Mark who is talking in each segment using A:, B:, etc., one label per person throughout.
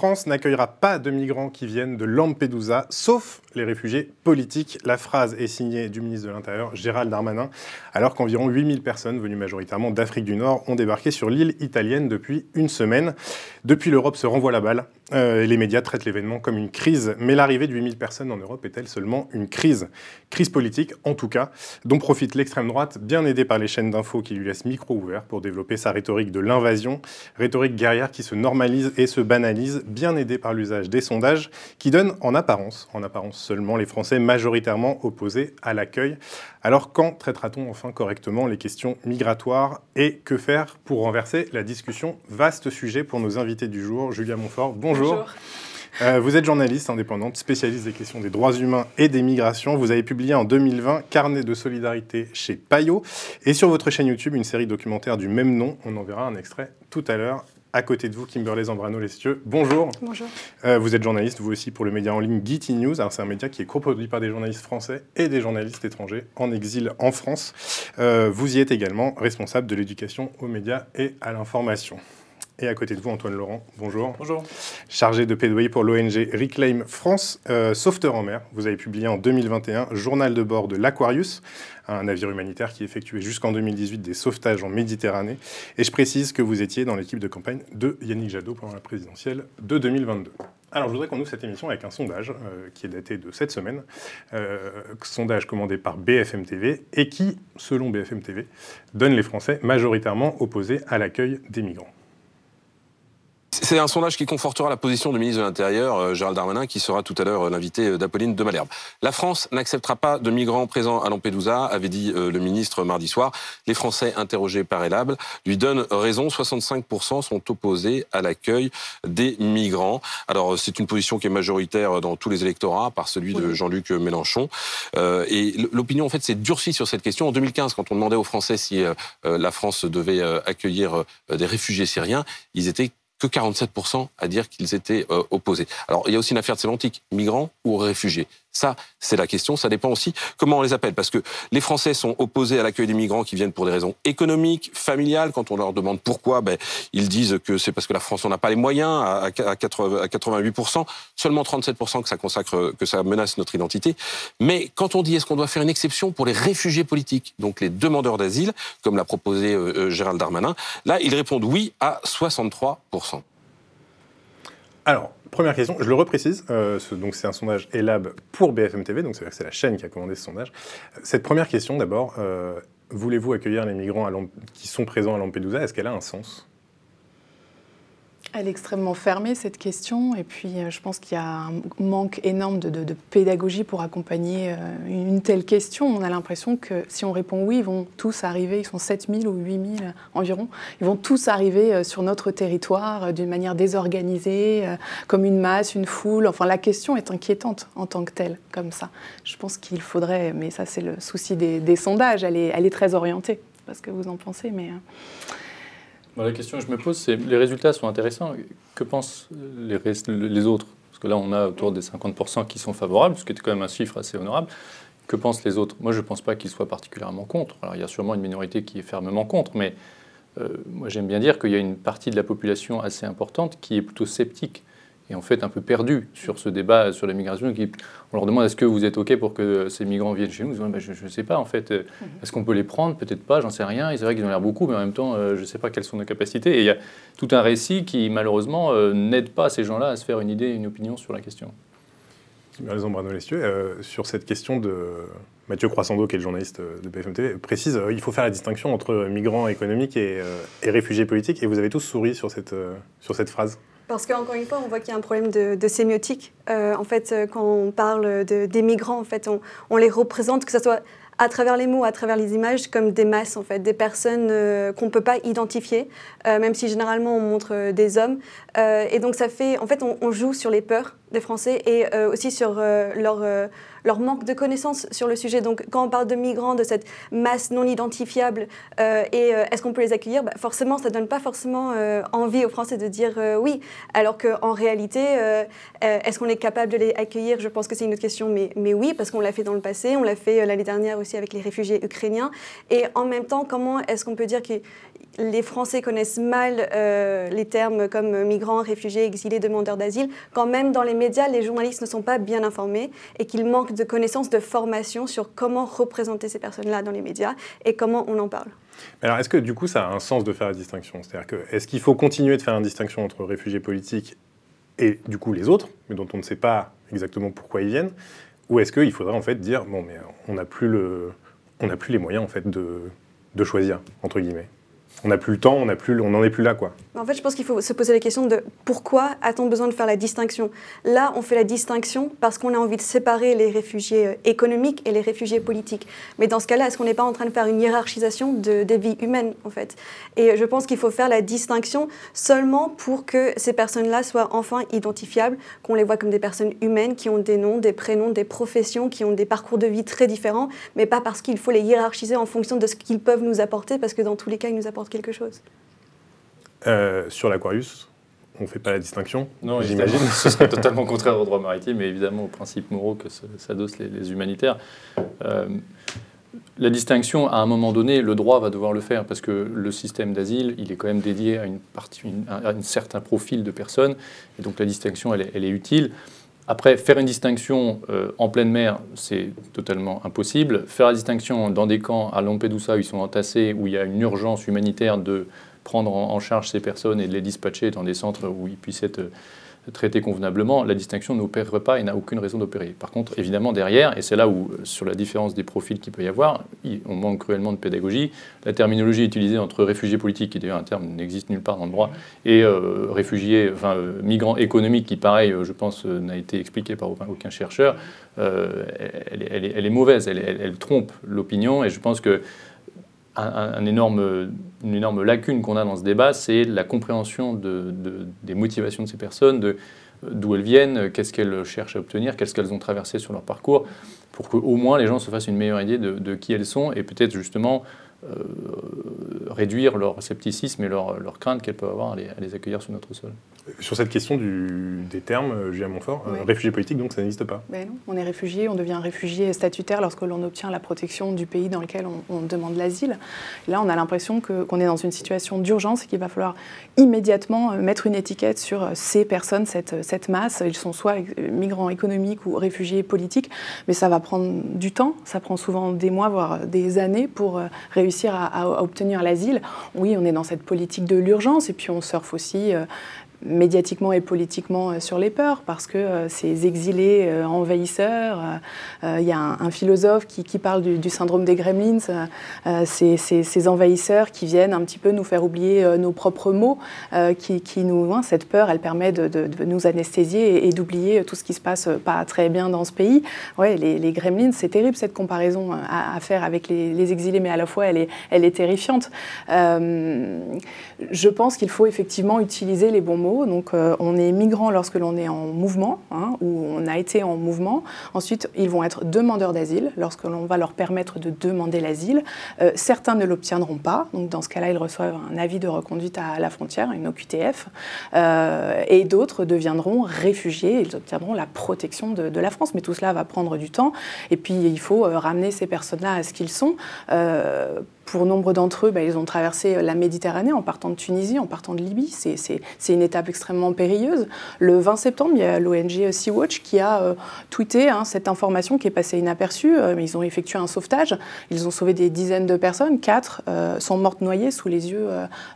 A: France n'accueillera pas de migrants qui viennent de Lampedusa, sauf les réfugiés politiques. La phrase est signée du ministre de l'Intérieur, Gérald Darmanin, alors qu'environ 8000 personnes venues majoritairement d'Afrique du Nord ont débarqué sur l'île italienne depuis une semaine. Depuis, l'Europe se renvoie la balle. Euh, et les médias traitent l'événement comme une crise. Mais l'arrivée de 8000 personnes en Europe est-elle seulement une crise? Crise politique, en tout cas, dont profite l'extrême droite, bien aidée par les chaînes d'infos qui lui laissent micro ouvert pour développer sa rhétorique de l'invasion, rhétorique guerrière qui se normalise et se banalise, bien aidée par l'usage des sondages qui donnent en apparence, en apparence seulement, les Français majoritairement opposés à l'accueil. Alors quand traitera-t-on enfin correctement les questions migratoires et que faire pour renverser la discussion? Vaste sujet pour nos invités du jour. Julia Montfort, bonjour. Bonjour. Euh, vous êtes journaliste indépendante, spécialiste des questions des droits humains et des migrations. Vous avez publié en 2020 Carnet de solidarité chez Payot et sur votre chaîne YouTube une série documentaire du même nom. On en verra un extrait tout à l'heure. À côté de vous, Kimberley Zambrano-Lestieux. Bonjour.
B: Bonjour.
A: Euh, vous êtes journaliste, vous aussi, pour le média en ligne Getty News. c'est un média qui est coproduit par des journalistes français et des journalistes étrangers en exil en France. Euh, vous y êtes également responsable de l'éducation aux médias et à l'information. Et à côté de vous, Antoine Laurent, bonjour.
C: Bonjour.
A: Chargé de plaidoyer pour l'ONG Reclaim France, euh, Sauveteur en mer. Vous avez publié en 2021 Journal de bord de l'Aquarius, un navire humanitaire qui effectuait jusqu'en 2018 des sauvetages en Méditerranée. Et je précise que vous étiez dans l'équipe de campagne de Yannick Jadot pendant la présidentielle de 2022. Alors, je voudrais qu'on ouvre cette émission avec un sondage euh, qui est daté de cette semaine, euh, sondage commandé par BFM TV et qui, selon BFM TV, donne les Français majoritairement opposés à l'accueil des migrants.
D: C'est un sondage qui confortera la position du ministre de l'Intérieur, euh, Gérald Darmanin, qui sera tout à l'heure euh, l'invité euh, d'Apolline de Malherbe. La France n'acceptera pas de migrants présents à Lampedusa, avait dit le ministre mardi soir. Les Français interrogés par Elable lui donnent raison. 65% sont opposés à l'accueil des migrants. Alors c'est une position qui est majoritaire dans tous les électorats, par celui de Jean-Luc Mélenchon. et l'opinion en fait s'est durcie sur cette question. En 2015, quand on demandait aux Français si la France devait accueillir des réfugiés syriens, ils étaient que 47% à dire qu'ils étaient euh, opposés. Alors, il y a aussi une affaire de sémantique, migrants ou réfugiés. Ça, c'est la question. Ça dépend aussi comment on les appelle. Parce que les Français sont opposés à l'accueil des migrants qui viennent pour des raisons économiques, familiales. Quand on leur demande pourquoi, ben, ils disent que c'est parce que la France n'a pas les moyens à, 88%. Seulement 37% que ça consacre, que ça menace notre identité. Mais quand on dit est-ce qu'on doit faire une exception pour les réfugiés politiques, donc les demandeurs d'asile, comme l'a proposé euh, euh, Gérald Darmanin, là, ils répondent oui à 63%.
A: Alors, première question, je le reprécise, euh, donc c'est un sondage ELAB pour BFM TV, donc c'est la chaîne qui a commandé ce sondage. Cette première question d'abord, euh, voulez-vous accueillir les migrants qui sont présents à Lampedusa? Est-ce qu'elle a un sens?
B: Elle est extrêmement fermée, cette question. Et puis, euh, je pense qu'il y a un manque énorme de, pédagogie pour accompagner euh, une telle question. On a l'impression que si on répond oui, ils vont tous arriver, ils sont 7000 ou 8000 environ, ils vont tous arriver euh, sur notre territoire d'une manière désorganisée, comme une masse, une foule. Enfin, la question est inquiétante en tant que telle, comme ça. Je pense qu'il faudrait, mais ça c'est le souci des, sondages, elle est, elle est très orientée. Je sais pas ce que vous en pensez, mais
C: la question que je me pose, c'est les résultats sont intéressants. Que pensent les, autres? Parce que là, on a autour des 50% qui sont favorables, ce qui est quand même un chiffre assez honorable. Que pensent les autres? Moi, je ne pense pas qu'ils soient particulièrement contre. Alors, il y a sûrement une minorité qui est fermement contre, mais euh, moi, j'aime bien dire qu'il y a une partie de la population assez importante qui est plutôt sceptique et en fait un peu perdu sur ce débat sur la migration. On leur demande est-ce que vous êtes OK pour que ces migrants viennent chez nous? Ils disent, bah, Je ne sais pas, en fait. Euh, mhm. Est-ce qu'on peut les prendre? Peut-être pas, j'en sais rien. C'est vrai qu'ils ont l'air beaucoup, mais en même temps, euh, je ne sais pas quelles sont nos capacités. Et il y a tout un récit qui, malheureusement, euh, n'aide pas ces gens-là à se faire une idée, une opinion sur la question.
A: raison, Bruno Lestieux. sur cette question de Mathieu Croissando, qui est le journaliste de BFM TV, précise il faut faire la distinction entre migrants économiques et, et, réfugiés politiques. Et vous avez tous souri sur cette, sur cette phrase.
E: Parce qu'encore une fois, on voit qu'il y a un problème de, sémiotique. Euh, en fait, euh, quand on parle de, des migrants, en fait, on, les représente, que ce soit à travers les mots, à travers les images, comme des masses, en fait, des personnes euh, qu'on ne peut pas identifier, même si généralement on montre des hommes. et donc ça fait, en fait, on, joue sur les peurs des Français et aussi sur leur leur manque de connaissances sur le sujet. Donc quand on parle de migrants, de cette masse non identifiable, euh, et euh, est-ce qu'on peut les accueillir? Bah, Forcément, ça ne donne pas forcément euh, envie aux Français de dire oui. Alors qu'en réalité, est-ce qu'on est capable de les accueillir? Je pense que c'est une autre question, mais, mais oui, parce qu'on l'a fait dans le passé, on l'a fait l'année dernière aussi avec les réfugiés ukrainiens. Et en même temps, comment est-ce qu'on peut dire que les Français connaissent mal euh, les termes comme migrants, réfugiés, exilés, demandeurs d'asile, quand même dans les médias, les journalistes ne sont pas bien informés et qu'ils manquent de connaissances, de formation sur comment représenter ces personnes-là dans les médias et comment on en parle.
A: Alors, est-ce que du coup, ça a un sens de faire la distinction? C'est-à-dire que, est-ce qu'il faut continuer de faire une distinction entre réfugiés politiques et du coup les autres, mais dont on ne sait pas exactement pourquoi ils viennent? Ou est-ce qu'il faudrait en fait dire, bon, mais on n'a plus, le, plus les moyens en fait de, de choisir, entre guillemets? On n'a plus le temps, on n'en est plus là, quoi.
E: En fait, je pense qu'il faut se poser la question de pourquoi a-t-on besoin de faire la distinction? Là, on fait la distinction parce qu'on a envie de séparer les réfugiés euh, économiques et les réfugiés politiques. Mais dans ce cas-là, est-ce qu'on n'est pas en train de faire une hiérarchisation de, des vies humaines, en fait? Et je pense qu'il faut faire la distinction seulement pour que ces personnes-là soient enfin identifiables, qu'on les voit comme des personnes humaines qui ont des noms, des prénoms, des professions, qui ont des parcours de vie très différents, mais pas parce qu'il faut les hiérarchiser en fonction de ce qu'ils peuvent nous apporter, parce que dans tous les cas, ils nous apportent quelque chose.
A: Euh, sur l'Aquarius, on ne fait pas la distinction
C: Non, j'imagine. Ce serait totalement contraire au droit maritime et évidemment aux principes moraux que s'adossent les, les, humanitaires. Euh, la distinction, à un moment donné, le droit va devoir le faire parce que le système d'asile, il est quand même dédié à, une partie, un certain profil de personnes et donc la distinction, elle est, utile. Après, faire une distinction euh, en pleine mer, c'est totalement impossible. Faire la distinction dans des camps à Lampedusa où ils sont entassés, où il y a une urgence humanitaire de prendre en charge ces personnes et de les dispatcher dans des centres où ils puissent être euh, traités convenablement, la distinction n'opérerait pas et n'a aucune raison d'opérer. Par contre, évidemment, derrière, et c'est là où, euh, sur la différence des profils qu'il peut y avoir, on manque cruellement de pédagogie. La terminologie utilisée entre réfugiés politiques, qui d'ailleurs un terme n'existe nulle part dans le droit, et euh, réfugiés, enfin migrants économiques, qui pareil, je pense, n'a été expliqué par aucun chercheur, elle, est, mauvaise, elle trompe l'opinion, et je pense que une énorme lacune qu'on a dans ce débat, c'est la compréhension de, des motivations de ces personnes, d'où elles viennent, qu'est-ce qu'elles cherchent à obtenir, qu'est-ce qu'elles ont traversé sur leur parcours, pour qu'au moins les gens se fassent une meilleure idée de, qui elles sont et peut-être justement réduire leur scepticisme et leur, leur crainte qu'elles peuvent avoir à les, accueillir sur notre sol.
A: Sur cette question du, des termes, euh, Julien Montfort, euh, réfugié politique, donc ça n'existe pas
B: ben non, On est réfugié, on devient réfugié statutaire lorsque l'on obtient la protection du pays dans lequel on, demande l'asile. Là, on a l'impression qu'on est dans une situation d'urgence et qu'il va falloir immédiatement mettre une étiquette sur ces personnes, cette, cette masse. Ils sont soit migrants économiques ou réfugiés politiques, mais ça va prendre du temps, ça prend souvent des mois, voire des années pour réussir réussir à, obtenir l'asile. Oui, on est dans cette politique de l'urgence et puis on surfe aussi euh, médiatiquement et politiquement euh, sur les peurs, parce que euh, ces exilés euh, envahisseurs, il y a un, philosophe qui, parle du, syndrome des gremlins, ces, envahisseurs qui viennent un petit peu nous faire oublier nos propres mots, qui, nous, hein, cette peur, elle permet de, nous anesthésier et, d'oublier tout ce qui se passe pas très bien dans ce pays. Ouais, les, gremlins, c'est terrible cette comparaison à, faire avec les, exilés, mais à la fois elle est terrifiante. je pense qu'il faut effectivement utiliser les bons mots donc, euh, on est migrant lorsque l'on est en mouvement, hein, ou on a été en mouvement. Ensuite, ils vont être demandeurs d'asile lorsque l'on va leur permettre de demander l'asile. Euh, certains ne l'obtiendront pas. Donc, dans ce cas-là, ils reçoivent un avis de reconduite à la frontière, une OQTF. Euh, et d'autres deviendront réfugiés. Ils obtiendront la protection de, de, la France. Mais tout cela va prendre du temps. Et puis, il faut ramener ces personnes-là à ce qu'ils sont pour nombre d'entre eux, bah, ils ont traversé euh, la Méditerranée en partant de Tunisie, en partant de Libye. C'est une étape extrêmement périlleuse. Le 20 septembre, il y a l'ONG Sea-Watch qui a euh, tweeté hein, cette information qui est passée inaperçue. Euh, ils ont effectué un sauvetage. Ils ont sauvé des dizaines de personnes. Quatre sont mortes noyées sous les yeux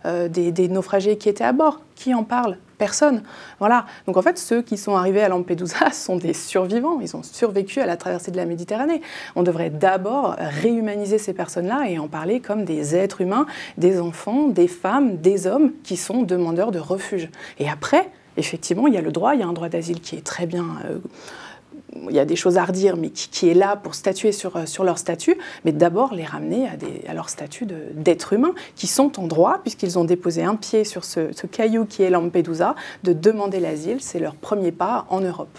B: des, des naufragés qui étaient à bord. Qui en parle? Personne. Voilà. Donc en fait, ceux qui sont arrivés à Lampedusa sont des survivants. Ils ont survécu à la traversée de la Méditerranée. On devrait d'abord réhumaniser ces personnes-là et en parler comme des êtres humains, des enfants, des femmes, des hommes qui sont demandeurs de refuge. Et après, effectivement, il y a le droit, il y a un droit d'asile qui est très bien euh, il y a des choses à redire, mais qui, est là pour statuer sur, euh, sur leur statut, mais d'abord les ramener à, des, à leur statut d'être humain, qui sont en droit, puisqu'ils ont déposé un pied sur ce, caillou qui est Lampedusa, de demander l'asile. C'est leur premier pas en Europe.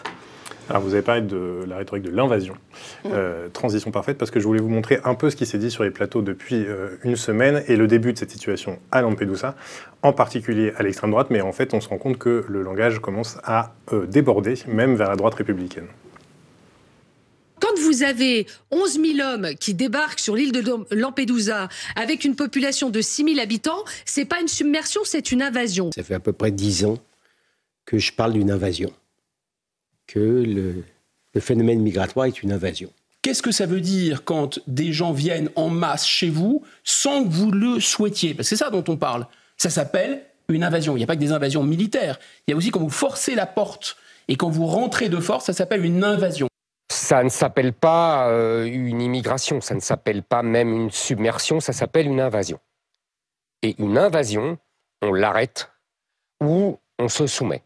A: Alors vous avez parlé de la rhétorique de l'invasion. Mmh. Euh, transition parfaite parce que je voulais vous montrer un peu ce qui s'est dit sur les plateaux depuis euh, une semaine et le début de cette situation à Lampedusa, en particulier à l'extrême droite, mais en fait on se rend compte que le langage commence à déborder, même vers la droite républicaine
F: vous avez 11 000 hommes qui débarquent sur l'île de Lampedusa avec une population de 6 000 habitants, c'est pas une submersion, c'est une invasion.
G: Ça fait à peu près 10 ans que je parle d'une invasion, que le, le phénomène migratoire est une invasion.
H: Qu'est-ce que ça veut dire quand des gens viennent en masse chez vous sans que vous le souhaitiez? C'est ça dont on parle. Ça s'appelle une invasion. Il n'y a pas que des invasions militaires. Il y a aussi quand vous forcez la porte et quand vous rentrez de force, ça s'appelle une invasion.
I: Ça ne s'appelle pas euh, une immigration, ça ne s'appelle pas même une submersion, ça s'appelle une invasion. Et une invasion, on l'arrête ou on se soumet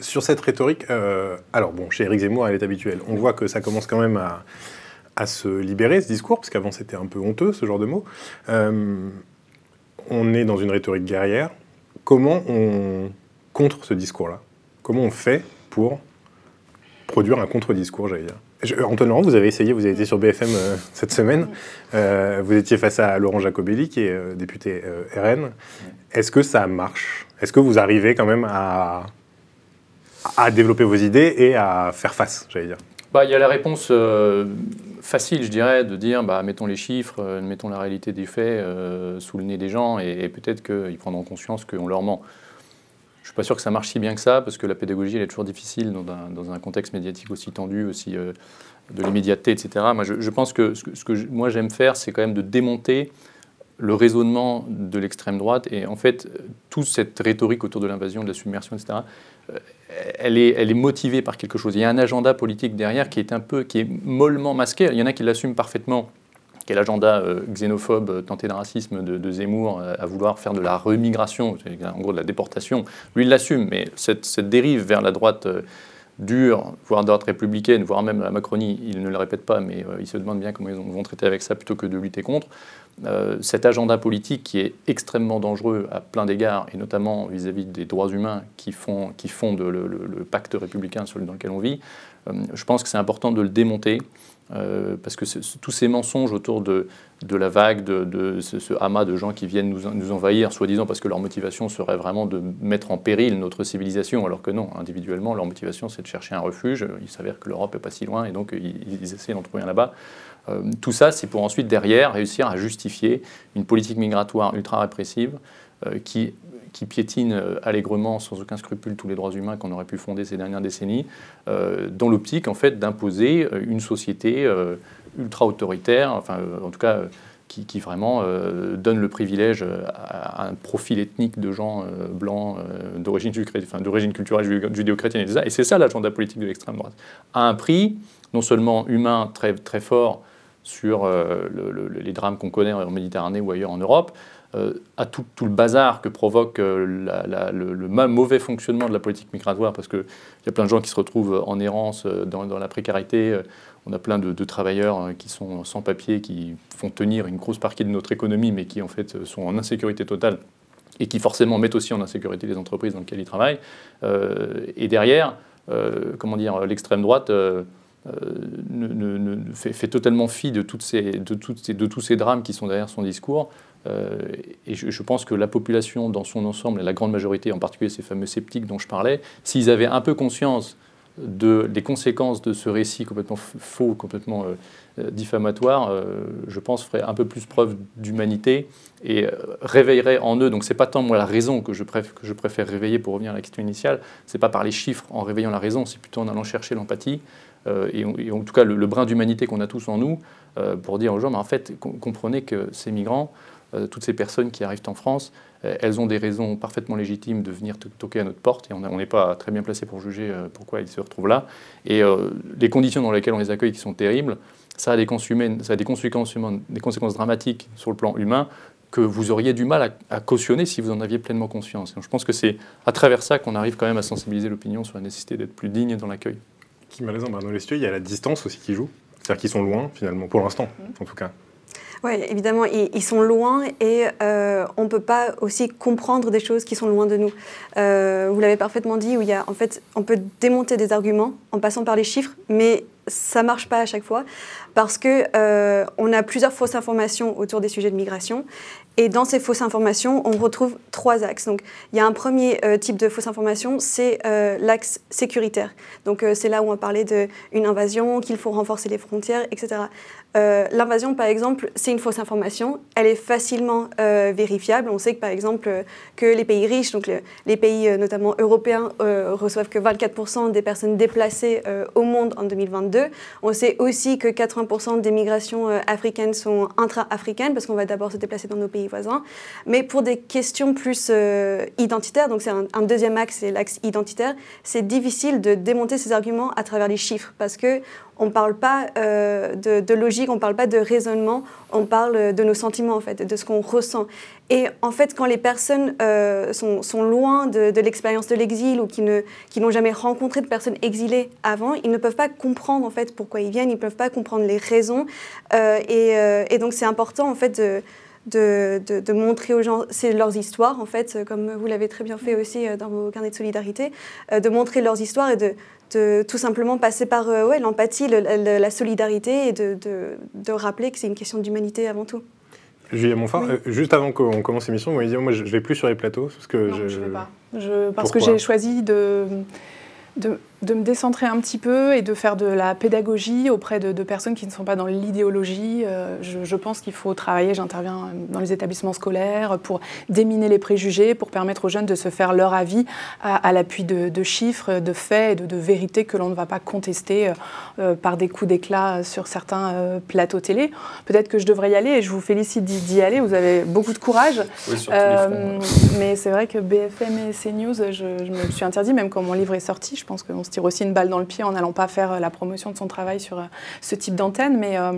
A: sur cette rhétorique, euh, alors bon, chez Éric Zemmour, elle est habituelle. On voit que ça commence quand même à, se libérer, ce discours, parce qu'avant c'était un peu honteux, ce genre de mots. Euh, on est dans une rhétorique guerrière. Comment on contre ce discours-là? Comment on fait pour produire un contre-discours, j'allais dire Antoine Laurent, vous avez essayé, vous avez été sur BFM euh, cette semaine. vous étiez face à Laurent Jacobelli, qui est député RN. Est-ce que ça marche? Est-ce que vous arrivez quand même à à développer vos idées et à faire face, j'allais dire?
C: Bah, Il y a la réponse euh, facile, je dirais, de dire bah, mettons les chiffres, euh, mettons la réalité des faits euh, sous le nez des gens et, peut-être qu'ils prendront conscience qu'on leur ment. Je ne suis pas sûr que ça marche si bien que ça, parce que la pédagogie, elle est toujours difficile dans un, dans un contexte médiatique aussi tendu, aussi de l'immédiateté, etc. Moi, je, pense que ce que, ce que moi j'aime faire, c'est quand même de démonter le raisonnement de l'extrême droite et en fait toute cette rhétorique autour de l'invasion, de la submersion, etc elle est, elle est motivée par quelque chose. Il y a un agenda politique derrière qui est un peu, qui est mollement masqué. Il y en a qui l'assument parfaitement, qui est l'agenda euh, xénophobe, euh, tenté de racisme de, Zemmour, euh, à vouloir faire de la remigration, en gros de la déportation. Lui, il l'assume, mais cette, dérive vers la droite dure, voire droite républicaine, voire même la Macronie, il ne le répète pas, mais il se demande bien comment ils vont traiter avec ça plutôt que de lutter contre. Cet agenda politique qui est extrêmement dangereux à plein d'égards, et notamment vis-à-vis des droits humains qui, font, fondent le, pacte républicain dans lequel on vit, je pense que c'est important de le démonter. Euh, parce que tous ces mensonges autour de, la vague, de, ce, amas de gens qui viennent nous, envahir, soi-disant parce que leur motivation serait vraiment de mettre en péril notre civilisation, alors que non, individuellement, leur motivation c'est de chercher un refuge. Il s'avère que l'Europe n'est pas si loin et donc ils, ils essaient d'en trouver un là-bas. Euh, tout ça, c'est pour ensuite, derrière, réussir à justifier une politique migratoire ultra répressive euh, qui, qui piétine euh, allègrement, sans aucun scrupule, tous les droits humains qu'on aurait pu fonder ces dernières décennies, dans l'optique, en fait, d'imposer une société ultra autoritaire, enfin, en tout cas, qui, vraiment donne le privilège à, un profil ethnique de gens blancs d'origine culturelle judéo-chrétienne et c'est ça l'agenda politique de l'extrême droite. À un prix non seulement humain très, très fort, sur euh, les drames qu'on connaît en Méditerranée ou ailleurs en Europe, euh, à tout, le bazar que provoque euh, le, mauvais fonctionnement de la politique migratoire, parce qu'il y a plein de gens qui se retrouvent en errance dans, la précarité. On a plein de, travailleurs qui sont sans papier, qui font tenir une grosse partie de notre économie, mais qui en fait sont en insécurité totale et qui forcément mettent aussi en insécurité les entreprises dans lesquelles ils travaillent. et derrière, comment dire, l'extrême droite euh, ne, fait, totalement fi de, toutes ces, de, toutes de, tous ces drames qui sont derrière son discours. Euh, et je, pense que la population dans son ensemble, la grande majorité, en particulier ces fameux sceptiques dont je parlais, s'ils avaient un peu conscience de, des conséquences de ce récit complètement faux, complètement euh, diffamatoire, je pense ferait un peu plus preuve d'humanité et réveillerait en eux. Donc c'est pas tant moi la raison que je, préfère, réveiller pour revenir à la question initiale, c'est pas par les chiffres en réveillant la raison, c'est plutôt en allant chercher l'empathie. Euh, et, en tout cas le, brin d'humanité qu'on a tous en nous, euh, pour dire aux gens, mais en fait, comprenez que ces migrants, euh, toutes ces personnes qui arrivent en France, elles ont des raisons parfaitement légitimes de venir toquer à notre porte, et on n'est pas très bien placé pour juger pourquoi ils se retrouvent là. Et les conditions dans lesquelles on les accueille qui sont terribles, ça a des, ça a des, conséquences, des conséquences dramatiques sur le plan humain que vous auriez du mal à, cautionner si vous en aviez pleinement conscience. je pense que c'est à travers ça qu'on arrive quand même à sensibiliser l'opinion sur la nécessité d'être plus digne dans l'accueil
A: qui m'a raison, Bruno Lestieux, il y a la distance aussi qui joue. C'est-à-dire qu'ils sont loin, finalement, pour l'instant, en tout cas.
E: Oui, évidemment, ils, sont loin et euh, on ne peut pas aussi comprendre des choses qui sont loin de nous. Euh, vous l'avez parfaitement dit, où il y a, en fait, on peut démonter des arguments en passant par les chiffres, mais ça marche pas à chaque fois parce que euh, on a plusieurs fausses informations autour des sujets de migration et dans ces fausses informations, on retrouve trois axes. Donc, il y a un premier euh, type de fausses informations, c'est euh, l'axe sécuritaire. Donc, c'est là où on parlait d'une invasion, qu'il faut renforcer les frontières, etc. L'invasion, par exemple, c'est une fausse information. Elle est facilement vérifiable. On sait que, par exemple, que les pays riches, donc les pays notamment européens, reçoivent que 24% des personnes déplacées au monde en 2022. On sait aussi que 80% des migrations euh, africaines sont intra-africaines, parce qu'on va d'abord se déplacer dans nos pays voisins. Mais pour des questions plus euh, identitaires, donc c'est un, deuxième axe, c'est l'axe identitaire, c'est difficile de démonter ces arguments à travers les chiffres, parce que on ne parle pas euh, de, logique, on ne parle pas de raisonnement, on parle de nos sentiments, en fait, de ce qu'on ressent. Et en fait, quand les personnes euh, sont, loin de, l'expérience de l'exil ou qui, ne, qui n'ont jamais rencontré de personnes exilées avant, ils ne peuvent pas comprendre, en fait, pourquoi ils viennent, ils ne peuvent pas comprendre les raisons. Euh, et, et, donc, c'est important, en fait, de... De, de, montrer aux gens c'est leurs histoires, en fait, comme vous l'avez très bien fait aussi dans vos carnets de solidarité, de montrer leurs histoires et de, de tout simplement passer par euh, ouais, l'empathie, la solidarité et de, de, rappeler que c'est une question d'humanité avant tout.
A: Julia Montfort, euh, juste avant qu'on commence l'émission, vous m'avez dit moi je ne vais plus sur les plateaux parce que
B: non, je ne vais pas. Je, parce que j'ai choisi de, de de me décentrer un petit peu et de faire de la pédagogie auprès de, personnes qui ne sont pas dans l'idéologie. Euh, je, pense qu'il faut travailler, j'interviens dans les établissements scolaires pour déminer les préjugés, pour permettre aux jeunes de se faire leur avis à, l'appui de, chiffres, de faits et de, vérités que l'on ne va pas contester euh, euh, par des coups d'éclat sur certains plateaux télé. Peut-être que je devrais y aller et je vous félicite d'y aller, vous avez beaucoup de courage. mais c'est vrai que BFM et CNews, je, je, me suis interdit, même quand mon livre est sorti, je pense tire aussi une balle dans le pied en n'allant pas faire euh, la promotion de son travail sur euh, ce type d'antenne. Mais euh,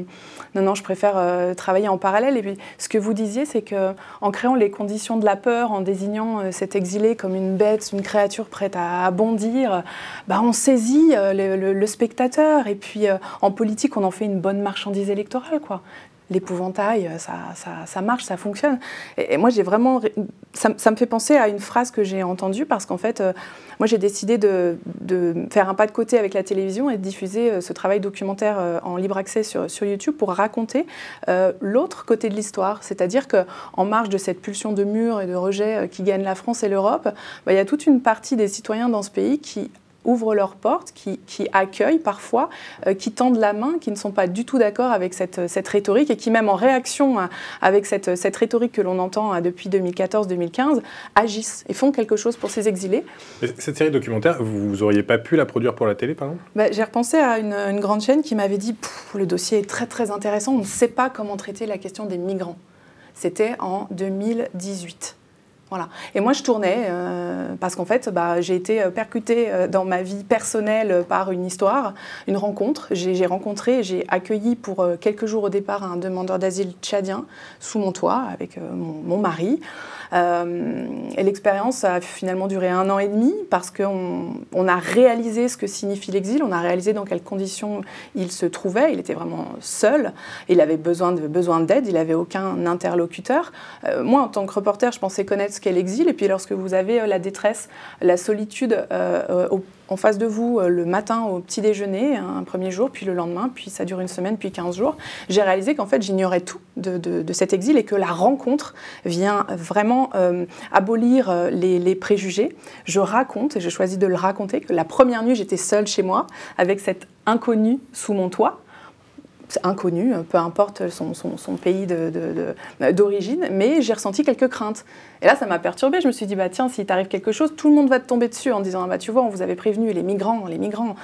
B: non, non, je préfère travailler en parallèle. Et puis, ce que vous disiez, c'est qu'en créant les conditions de la peur, en désignant cet exilé comme une bête, une créature prête à, bondir, bah, on saisit le, spectateur. Et puis, en politique, on en fait une bonne marchandise électorale, quoi l'épouvantail, ça, ça, marche, ça fonctionne. Et, moi, j'ai vraiment. Ça, me fait penser à une phrase que j'ai entendue parce qu'en fait, euh, moi, j'ai décidé de, faire un pas de côté avec la télévision et de diffuser euh, ce travail documentaire euh, en libre accès sur, YouTube pour raconter l'autre côté de l'histoire. C'est-à-dire qu'en marge de cette pulsion de mur et de rejet qui gagne la France et l'Europe, bah, il y a toute une partie des citoyens dans ce pays qui ouvrent leurs portes, qui, accueillent parfois, euh, qui tendent la main, qui ne sont pas du tout d'accord avec cette, cette, rhétorique et qui même en réaction avec cette, cette rhétorique que l'on entend depuis 2014-2015 agissent et font quelque chose pour ces exilés.
A: cette série documentaire, vous n'auriez pas pu la produire pour la télé par exemple?
B: Bah, J'ai repensé à une, une, grande chaîne qui m'avait dit le dossier est très très intéressant, on ne sait pas comment traiter la question des migrants. C'était en 2018. Et moi, je tournais euh, parce qu'en fait, bah, j'ai été euh, percutée euh, dans ma vie personnelle par une histoire, une rencontre. J'ai rencontré, j'ai accueilli pour quelques jours au départ un demandeur d'asile tchadien sous mon toit avec mon, mari. Et l'expérience a finalement duré un an et demi parce qu'on on a réalisé ce que signifie l'exil, on a réalisé dans quelles conditions il se trouvait. Il était vraiment seul, il avait besoin d'aide, besoin il n'avait aucun interlocuteur. moi, en tant que reporter, je pensais connaître ce qu'est l'exil. Et puis lorsque vous avez euh, la détresse, la solitude euh, euh, en face de vous le matin au petit déjeuner, hein, un premier jour, puis le lendemain, puis ça dure une semaine, puis 15 jours, j'ai réalisé qu'en fait j'ignorais tout de, cet exil et que la rencontre vient vraiment abolir les, les, préjugés. Je raconte, et je choisis de le raconter, que la première nuit j'étais seule chez moi avec cet inconnu sous mon toit inconnu, peu importe son, pays d'origine, mais j'ai ressenti quelques craintes. Et là, ça m'a perturbée. Je me suis dit, bah, tiens, s'il t'arrive quelque chose, tout le monde va te tomber dessus en disant, ah, bah, tu vois, on vous avait prévenu, les migrants, les migrants.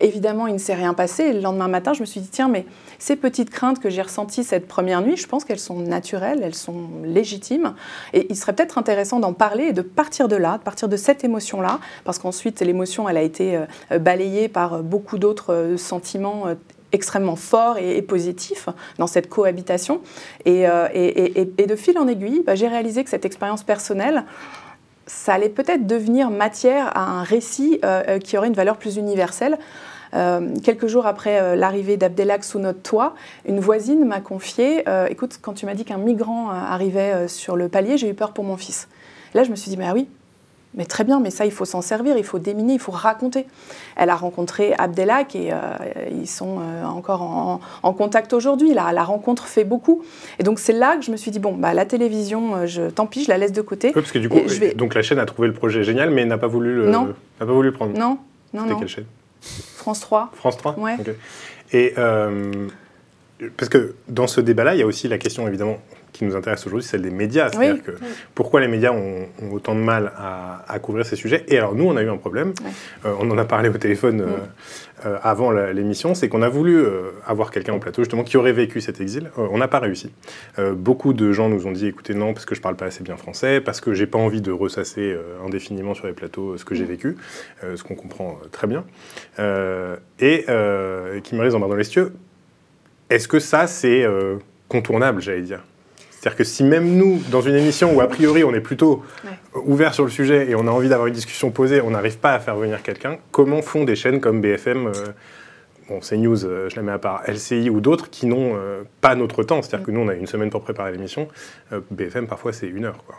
B: Évidemment, il ne s'est rien passé. Et le lendemain matin, je me suis dit, tiens, mais ces petites craintes que j'ai ressenties cette première nuit, je pense qu'elles sont naturelles, elles sont légitimes. Et il serait peut-être intéressant d'en parler et de partir de là, de partir de cette émotion-là, parce qu'ensuite, l'émotion, elle a été euh, balayée par beaucoup d'autres euh, sentiments extrêmement fort et, positif dans cette cohabitation. Et, euh, de fil en aiguille, bah, j'ai réalisé que cette expérience personnelle, ça allait peut-être devenir matière à un récit euh, euh, qui aurait une valeur plus universelle. quelques jours après l'arrivée d'Abdelak sous notre toit, une voisine m'a confié Écoute, quand tu m'as dit qu'un migrant arrivait sur le palier, j'ai eu peur pour mon fils. Là, je me suis dit Mais ah oui, Mais très bien, mais ça, il faut s'en servir, il faut déminer, il faut raconter. Elle a rencontré Abdelak et euh, ils sont euh, encore en, contact aujourd'hui. La, la, rencontre fait beaucoup. Et donc, c'est là que je me suis dit, bon, bah, la télévision, euh, je, tant pis, je la laisse de côté.
A: Oui, parce que du coup, je vais... donc la chaîne a trouvé le projet génial, mais n'a pas voulu le,
B: non.
A: N'a pas voulu le prendre.
B: Non, non,
A: C'était
B: non.
A: quelle chaîne?
B: France 3.
A: France 3
B: Ouais.
A: Et parce que dans ce débat-là, il y a aussi la question, évidemment, qui nous intéresse aujourd'hui, celle des médias. C'est-à-dire
B: Oui.
A: que pourquoi les médias ont, ont autant de mal à, à couvrir ces sujets. Et alors, nous, on a eu un problème. Euh, on en a parlé au téléphone euh, euh, avant l'émission. C'est qu'on a voulu avoir quelqu'un au plateau, justement, qui aurait vécu cet exil. On n'a pas réussi. Beaucoup de gens nous ont dit écoutez, non, parce que je parle pas assez bien français, parce que j'ai pas envie de ressasser indéfiniment sur les plateaux ce que j'ai vécu, euh, ce qu'on comprend très bien. Et qui me reste dans l'estieux. Est-ce que ça, c'est euh, contournable, j'allais dire? C'est-à-dire que si même nous, dans une émission où a priori on est plutôt
B: Ouais.
A: ouvert sur le sujet et on a envie d'avoir une discussion posée, on n'arrive pas à faire venir quelqu'un, comment font des chaînes comme BFM, euh, bon CNews, euh, je la mets à part, LCI ou d'autres qui n'ont euh, pas notre temps C'est-à-dire que nous, on a une semaine pour préparer l'émission, Euh, BFM parfois c'est une heure. Quoi.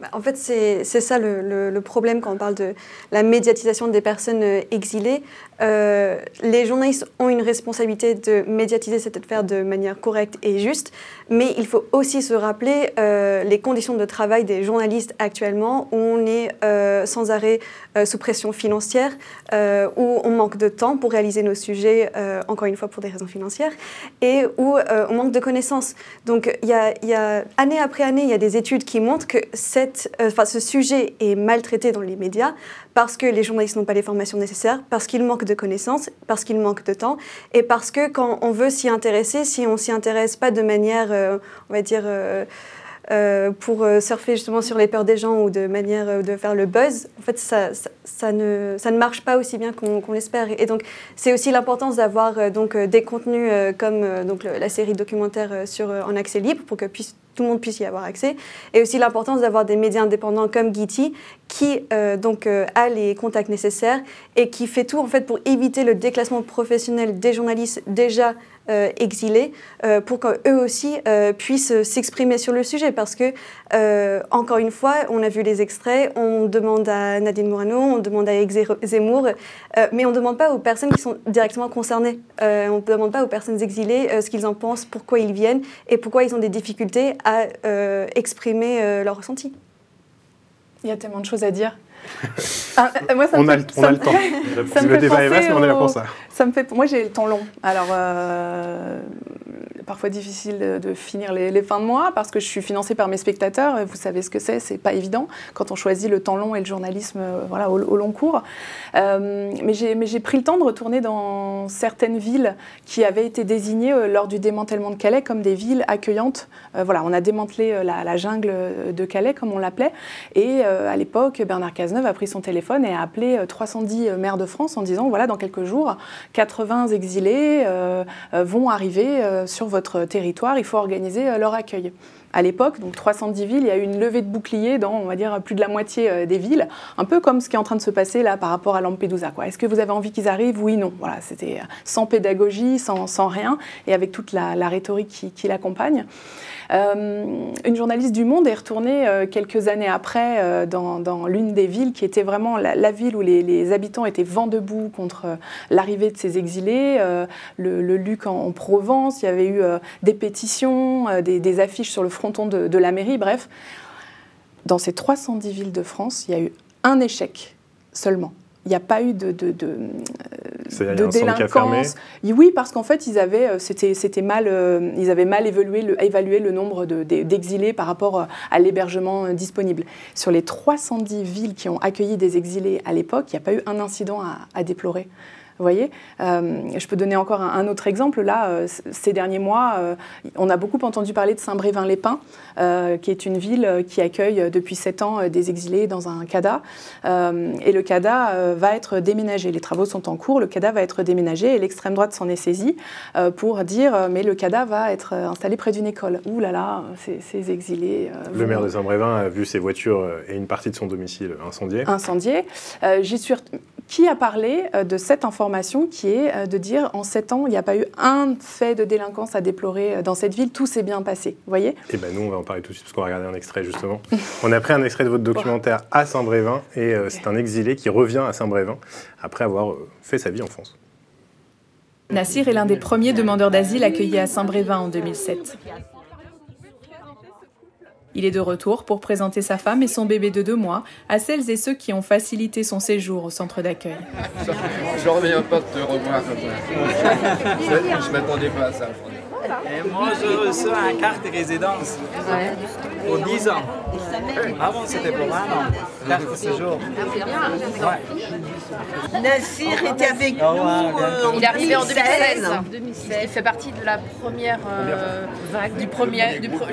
E: Bah, En fait, c'est ça le, le- le problème quand on parle de la médiatisation des personnes exilées. Euh, les journalistes ont une responsabilité de médiatiser cette affaire de manière correcte et juste, mais il faut aussi se rappeler euh, les conditions de travail des journalistes actuellement, où on est euh, sans arrêt sous pression financière, où on manque de temps pour réaliser nos sujets, encore une fois pour des raisons financières, et où on manque de connaissances. Donc, il y a, année après année, il y a des études qui montrent que ce sujet est maltraité dans les médias parce que les journalistes n'ont pas les formations nécessaires, parce qu'il manque de connaissances, parce qu'il manque de temps, et parce que quand on veut s'y intéresser, si on s'y intéresse pas de manière, euh, on va dire, euh, euh, pour euh, surfer justement sur les peurs des gens ou de manière euh, de faire le buzz, en fait, ça, ne, ça ne marche pas aussi bien qu'on l'espère. Et donc, c'est aussi l'importance d'avoir des contenus comme donc la série documentaire sur en accès libre pour que puisse, tout le monde puisse y avoir accès, et aussi l'importance d'avoir des médias indépendants comme Getty qui donc a les contacts nécessaires et qui fait tout en fait pour éviter le déclassement professionnel des journalistes déjà exilés euh, pour qu'eux aussi euh, puissent s'exprimer sur le sujet parce que euh, encore une fois on a vu les extraits on demande à Nadine Morano on demande à Zemmour euh, mais on ne demande pas aux personnes qui sont directement concernées Euh, on ne demande pas aux personnes exilées euh, ce qu'ils en pensent pourquoi ils viennent et pourquoi ils ont des difficultés à euh, exprimer euh, leurs ressentis
B: Il y a tellement de choses à dire. Ah, euh, moi, ça me
A: On a,
B: fait-
A: le- on
B: ça
A: a
B: me
A: le temps.
B: fait- ça me
A: le
B: fait
A: débat est vaste, mais on est là pour ça.
B: Ça me fait. Moi, j'ai le temps long. Alors, euh, parfois difficile de, finir les, fins de mois parce que je suis financée par mes spectateurs. Vous savez ce que c'est, c'est pas évident quand on choisit le temps long et le journalisme, euh, voilà, au, long cours. Euh, mais j'ai pris le temps de retourner dans certaines villes qui avaient été désignées lors du démantèlement de Calais comme des villes accueillantes. Voilà, on a démantelé la, la jungle de Calais, comme on l'appelait. Et à l'époque, Bernard Cazeneuve a pris son téléphone et a appelé euh, 310 maires de France en disant voilà, dans quelques jours, 80 exilés euh, euh, vont arriver euh, sur votre territoire, il faut organiser leur accueil. À l'époque, donc 310 villes, il y a eu une levée de boucliers dans, on va dire, plus de la moitié euh, des villes, un peu comme ce qui est en train de se passer là par rapport à Lampedusa. Est-ce que vous avez envie qu'ils arrivent? Oui, non. Voilà, c'était euh, sans pédagogie, sans, sans rien, et avec toute la, rhétorique qui, l'accompagne. Euh, une journaliste du Monde est retournée quelques années après dans, l'une des villes qui était vraiment la, ville où les, habitants étaient vent debout contre l'arrivée de ces exilés. Le, Luc en, en Provence, il y avait eu des pétitions, des, des affiches sur le fronton de, de la mairie. Bref, dans ces 310 villes de France, il y a eu un échec seulement. Il n'y a pas eu de, de, de, euh, de délinquance. Oui, parce qu'en fait, ils avaient, euh, c'était, c'était mal, euh, ils avaient mal évalué le, évalué le nombre de- de- d'exilés par rapport à l'hébergement disponible. Sur les 310 villes qui ont accueilli des exilés à l'époque, il n'y a pas eu un incident à, à déplorer. Vous voyez Euh, Je peux donner encore un, un autre exemple. Là, euh, ces derniers mois, euh, on a beaucoup entendu parler de Saint-Brévin-les-Pins, qui est une ville qui accueille depuis sept ans des exilés dans un CADA. Et le CADA va être déménagé. Les travaux sont en cours, le CADA va être déménagé et l'extrême droite s'en est saisie pour dire mais le CADA va être installé près d'une école. Ouh là là, ces, ces exilés.
A: Le maire de Saint-Brévin a vu ses voitures et une partie de son domicile incendiées.
B: incendié. Euh, J'y suis qui a parlé euh, de cette information qui est euh, de dire en sept ans, il n'y a pas eu un fait de délinquance à déplorer euh, dans cette ville, tout s'est bien passé. Vous voyez?
A: Eh bien, nous, on va en parler tout de suite parce qu'on va regarder un extrait justement. on a pris un extrait de votre documentaire à Saint-Brévin et c'est un exilé qui revient à Saint-Brévin après avoir fait sa vie en France.
J: Nassir est l'un des premiers demandeurs d'asile accueillis à Saint-Brévin en 2007. Il est de retour pour présenter sa femme et son bébé de deux mois à celles et ceux qui ont facilité son séjour au centre d'accueil.
K: Je reviens pas de te revoir Je m'attendais pas à ça.
L: Et moi, je reçois un carte de résidence pour 10 ans. Avant, c'était pour un an. Carte de séjour.
M: Ouais. Nassir était avec
L: Ah
M: nous. euh,
N: Il est arrivé en
M: 2016.
N: 2016. Il fait partie de la première euh, vague du premier, du, pro-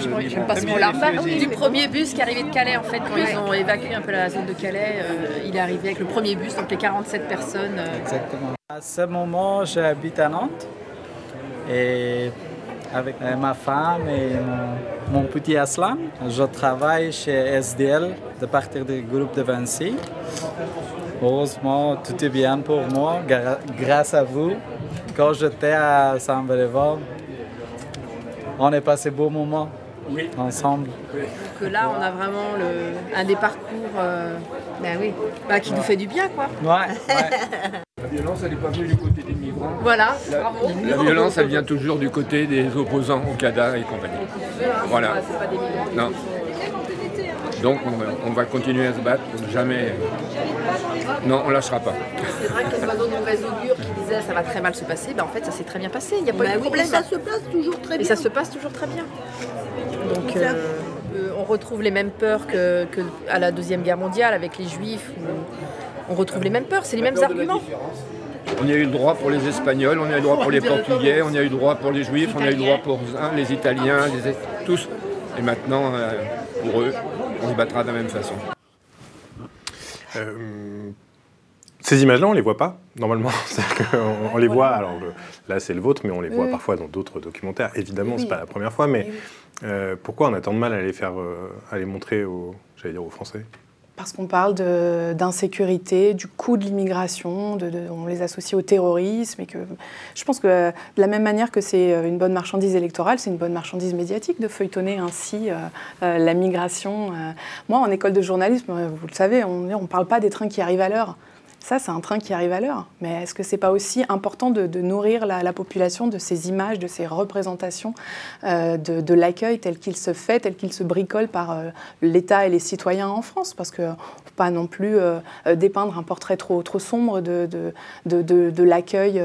N: pas ce premier bus qui est arrivé de Calais en fait quand ils ont évacué un peu la zone de Calais. euh, il est arrivé avec le premier bus, donc les 47 personnes. euh,
L: Exactement. À ce moment, j'habite à Nantes. Et avec euh, ma femme et mon, mon petit Aslan, je travaille chez SDL de partir du groupe de Vinci. Heureusement, tout est bien pour moi, grâce à vous. Quand j'étais à Saint-Brévin, on a passé beaux moments ensemble.
N: que là, on a vraiment le, un des parcours euh, bah, qui nous fait du bien, quoi.
L: Ouais,
K: violence, elle n'est pas venue du côté des migrants.
N: Voilà,
K: La,
N: bravo.
K: la violence, elle vient toujours du côté des opposants au CADA et compagnie. Voilà. Non. Donc on va, on va continuer à se battre pour jamais. Non, on lâchera pas.
N: C'est vrai que les oiseaux de mauvaise augure qui disaient ça va très mal se passer, bah, en fait ça s'est très bien passé, il n'y a pas eu de
M: oui,
N: problème.
M: et ça se passe toujours très
N: Et
M: bien.
N: ça se passe toujours très bien. Donc euh, euh, on retrouve les mêmes peurs que, que à la Deuxième Guerre mondiale avec les Juifs. où on retrouve les mêmes peurs, c'est les mêmes arguments.
K: On a eu le droit pour les Espagnols, on a eu le droit pour les Portugais, on a eu le droit pour les Juifs, on a eu le droit pour hein, les Italiens, les- tous. Et maintenant, euh, pour eux, on se battra de la même façon.
A: Euh, ces images-là, on les voit pas normalement. On les voit. Alors le- là, c'est le vôtre, mais on les voit parfois dans d'autres documentaires. Évidemment,
B: Oui.
A: c'est pas la première fois, mais euh, pourquoi on a tant de mal à les faire, à les montrer aux, j'allais dire aux Français?
B: Parce qu'on parle d'insécurité, du coût de l'immigration, on les associe au terrorisme. Et que, je pense que de la même manière que c'est euh, une bonne marchandise électorale, c'est une bonne marchandise médiatique de feuilletonner ainsi euh, euh, la migration. Moi, en école de journalisme, vous le savez, on ne parle pas des trains qui arrivent à l'heure. Ça, c'est un train qui arrive à l'heure. Mais est-ce que c'est pas aussi important de, nourrir la, la population de ces images, de ces représentations euh, de, l'accueil tel qu'il se fait, tel qu'il se bricole par euh, l'État et les citoyens en France? Parce que pas non plus euh, dépeindre un portrait trop, sombre de, l'accueil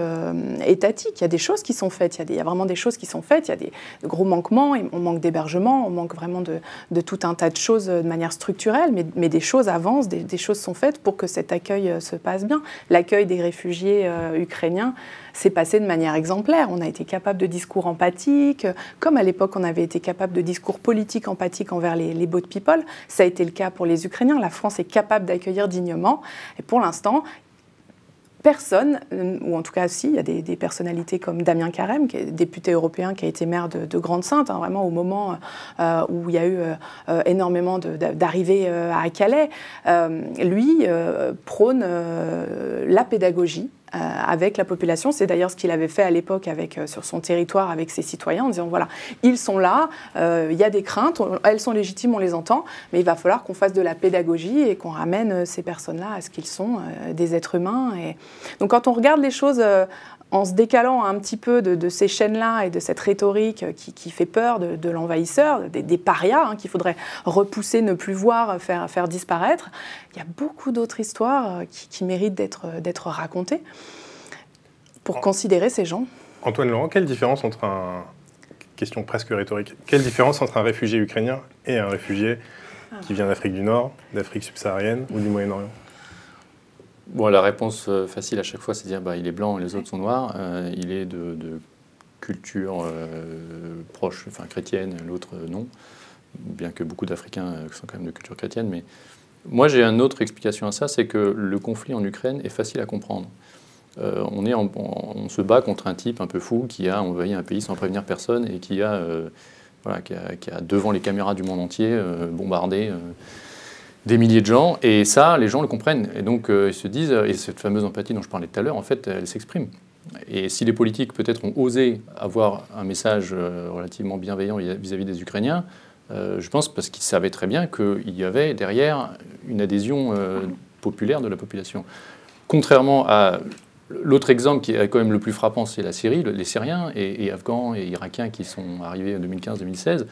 B: étatique. Il y a des choses qui sont faites, il y, a vraiment des choses qui sont faites, il y a des de gros manquements, on manque d'hébergement, on manque vraiment de, tout un tas de choses de manière structurelle, mais, des choses avancent, des, des choses sont faites pour que cet accueil se passe L'accueil des réfugiés euh, ukrainiens s'est passé de manière exemplaire. On a été capable de discours empathiques, euh, comme à l'époque on avait été capable de discours politiques empathiques envers les, les people. Ça a été le cas pour les Ukrainiens. La France est capable d'accueillir dignement. Et pour l'instant, personne, euh, ou en tout cas si, il y a des, personnalités comme Damien Carême, député européen, qui a été maire de, de Grande-Sainte, hein, vraiment au moment euh, où il y a eu euh, énormément d'arrivées à Calais, lui prône la pédagogie. Euh, avec la population, c'est d'ailleurs ce qu'il avait fait à l'époque euh, sur son territoire avec ses citoyens, en disant voilà, ils sont là, euh, il y a des craintes, elles sont légitimes, on les entend, mais il va falloir qu'on fasse de la pédagogie et qu'on ramène ces personnes-là à ce qu'ils sont, des êtres humains. Donc quand on regarde les choses en se décalant un petit peu de, de ces chaînes-là et de cette rhétorique euh, qui, qui fait peur de, de l'envahisseur, des, des parias hein, qu'il faudrait repousser, ne plus voir, euh, faire, faire disparaître, il y a beaucoup d'autres histoires euh, qui, qui méritent d'être d'être racontées pour considérer ces gens.
A: Antoine Laurent, quelle différence entre un question presque rhétorique Quelle différence entre un réfugié ukrainien et un réfugié qui vient d'Afrique du Nord, d'Afrique subsaharienne ou du Moyen-Orient?
C: Bon, la réponse euh, facile à chaque fois, c'est de dire bah, il est blanc et les autres sont noirs. Euh, il est de, culture euh, proche, enfin chrétienne, l'autre non. Bien que beaucoup d'Africains sont quand même de culture chrétienne. Mais moi, j'ai une autre explication à ça c'est que le conflit en Ukraine est facile à comprendre. On, se bat contre un type un peu fou qui a envahi un pays sans prévenir personne et qui a, voilà, qui a, devant les caméras du monde entier, bombardé. Euh, des milliers de gens, et ça, les gens le comprennent. Et donc, euh, ils se disent, et cette fameuse empathie dont je parlais tout à l'heure, en fait, elle s'exprime. Et si les politiques, peut-être, ont osé avoir un message euh, relativement bienveillant vis-à-vis des Ukrainiens, euh, je pense parce qu'ils savaient très bien qu'il y avait derrière une adhésion populaire de la population. Contrairement à l'autre exemple qui est quand même le plus frappant, c'est la Syrie, les Syriens et, Afghans et Irakiens qui sont arrivés en 2015-2016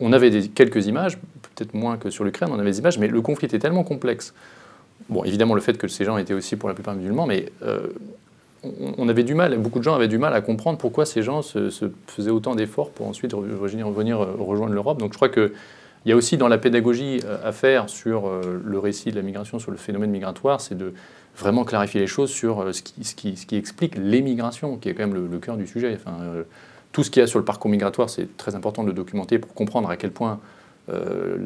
C: on avait des, quelques images, peut-être moins que sur l'Ukraine, on avait des images, mais le conflit était tellement complexe. Bon, évidemment, le fait que ces gens étaient aussi pour la plupart musulmans, mais euh, on, avait du mal, beaucoup de gens avaient du mal à comprendre pourquoi ces gens se, faisaient autant d'efforts pour ensuite revenir, revenir euh, rejoindre l'Europe. Donc je crois qu'il y a aussi dans la pédagogie euh, à faire sur le récit de la migration, sur le phénomène migratoire, c'est de vraiment clarifier les choses sur ce qui, explique l'émigration, qui est quand même le, cœur du sujet. Tout ce qu'il y a sur le parcours migratoire, c'est très important de le documenter pour comprendre à quel point euh,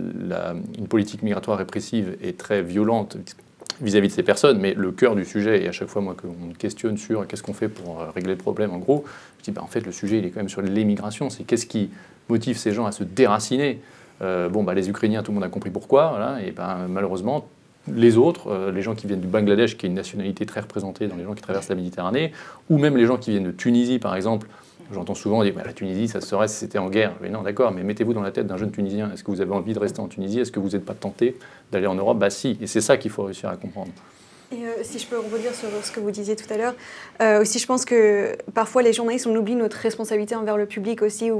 C: une politique migratoire répressive est très violente vis-à-vis de ces personnes, mais le cœur du sujet, et à chaque fois moi qu'on questionne sur qu'est-ce qu'on fait pour euh, régler le problème, en gros, je dis bah, en fait le sujet il est quand même sur l'émigration, c'est qu'est-ce qui motive ces gens à se déraciner? Euh, bon, bah, les Ukrainiens, tout le monde a compris pourquoi, et ben, malheureusement, les autres, les gens qui viennent du Bangladesh, qui est une nationalité très représentée dans les gens qui traversent la Méditerranée, ou même les gens qui viennent de Tunisie, par exemple, J'entends souvent dire la Tunisie, ça serait si c'était en guerre. Mais non, d'accord, mais mettez-vous dans la tête d'un jeune Tunisien. Est-ce que vous avez envie de rester en Tunisie? Est-ce que vous n'êtes pas tenté d'aller en Europe? Bah si, et c'est ça qu'il faut réussir à comprendre.
E: Et euh, si je peux rebondir sur ce que vous disiez tout à l'heure, euh, aussi je pense que parfois les journalistes, on oublie notre responsabilité envers le public aussi,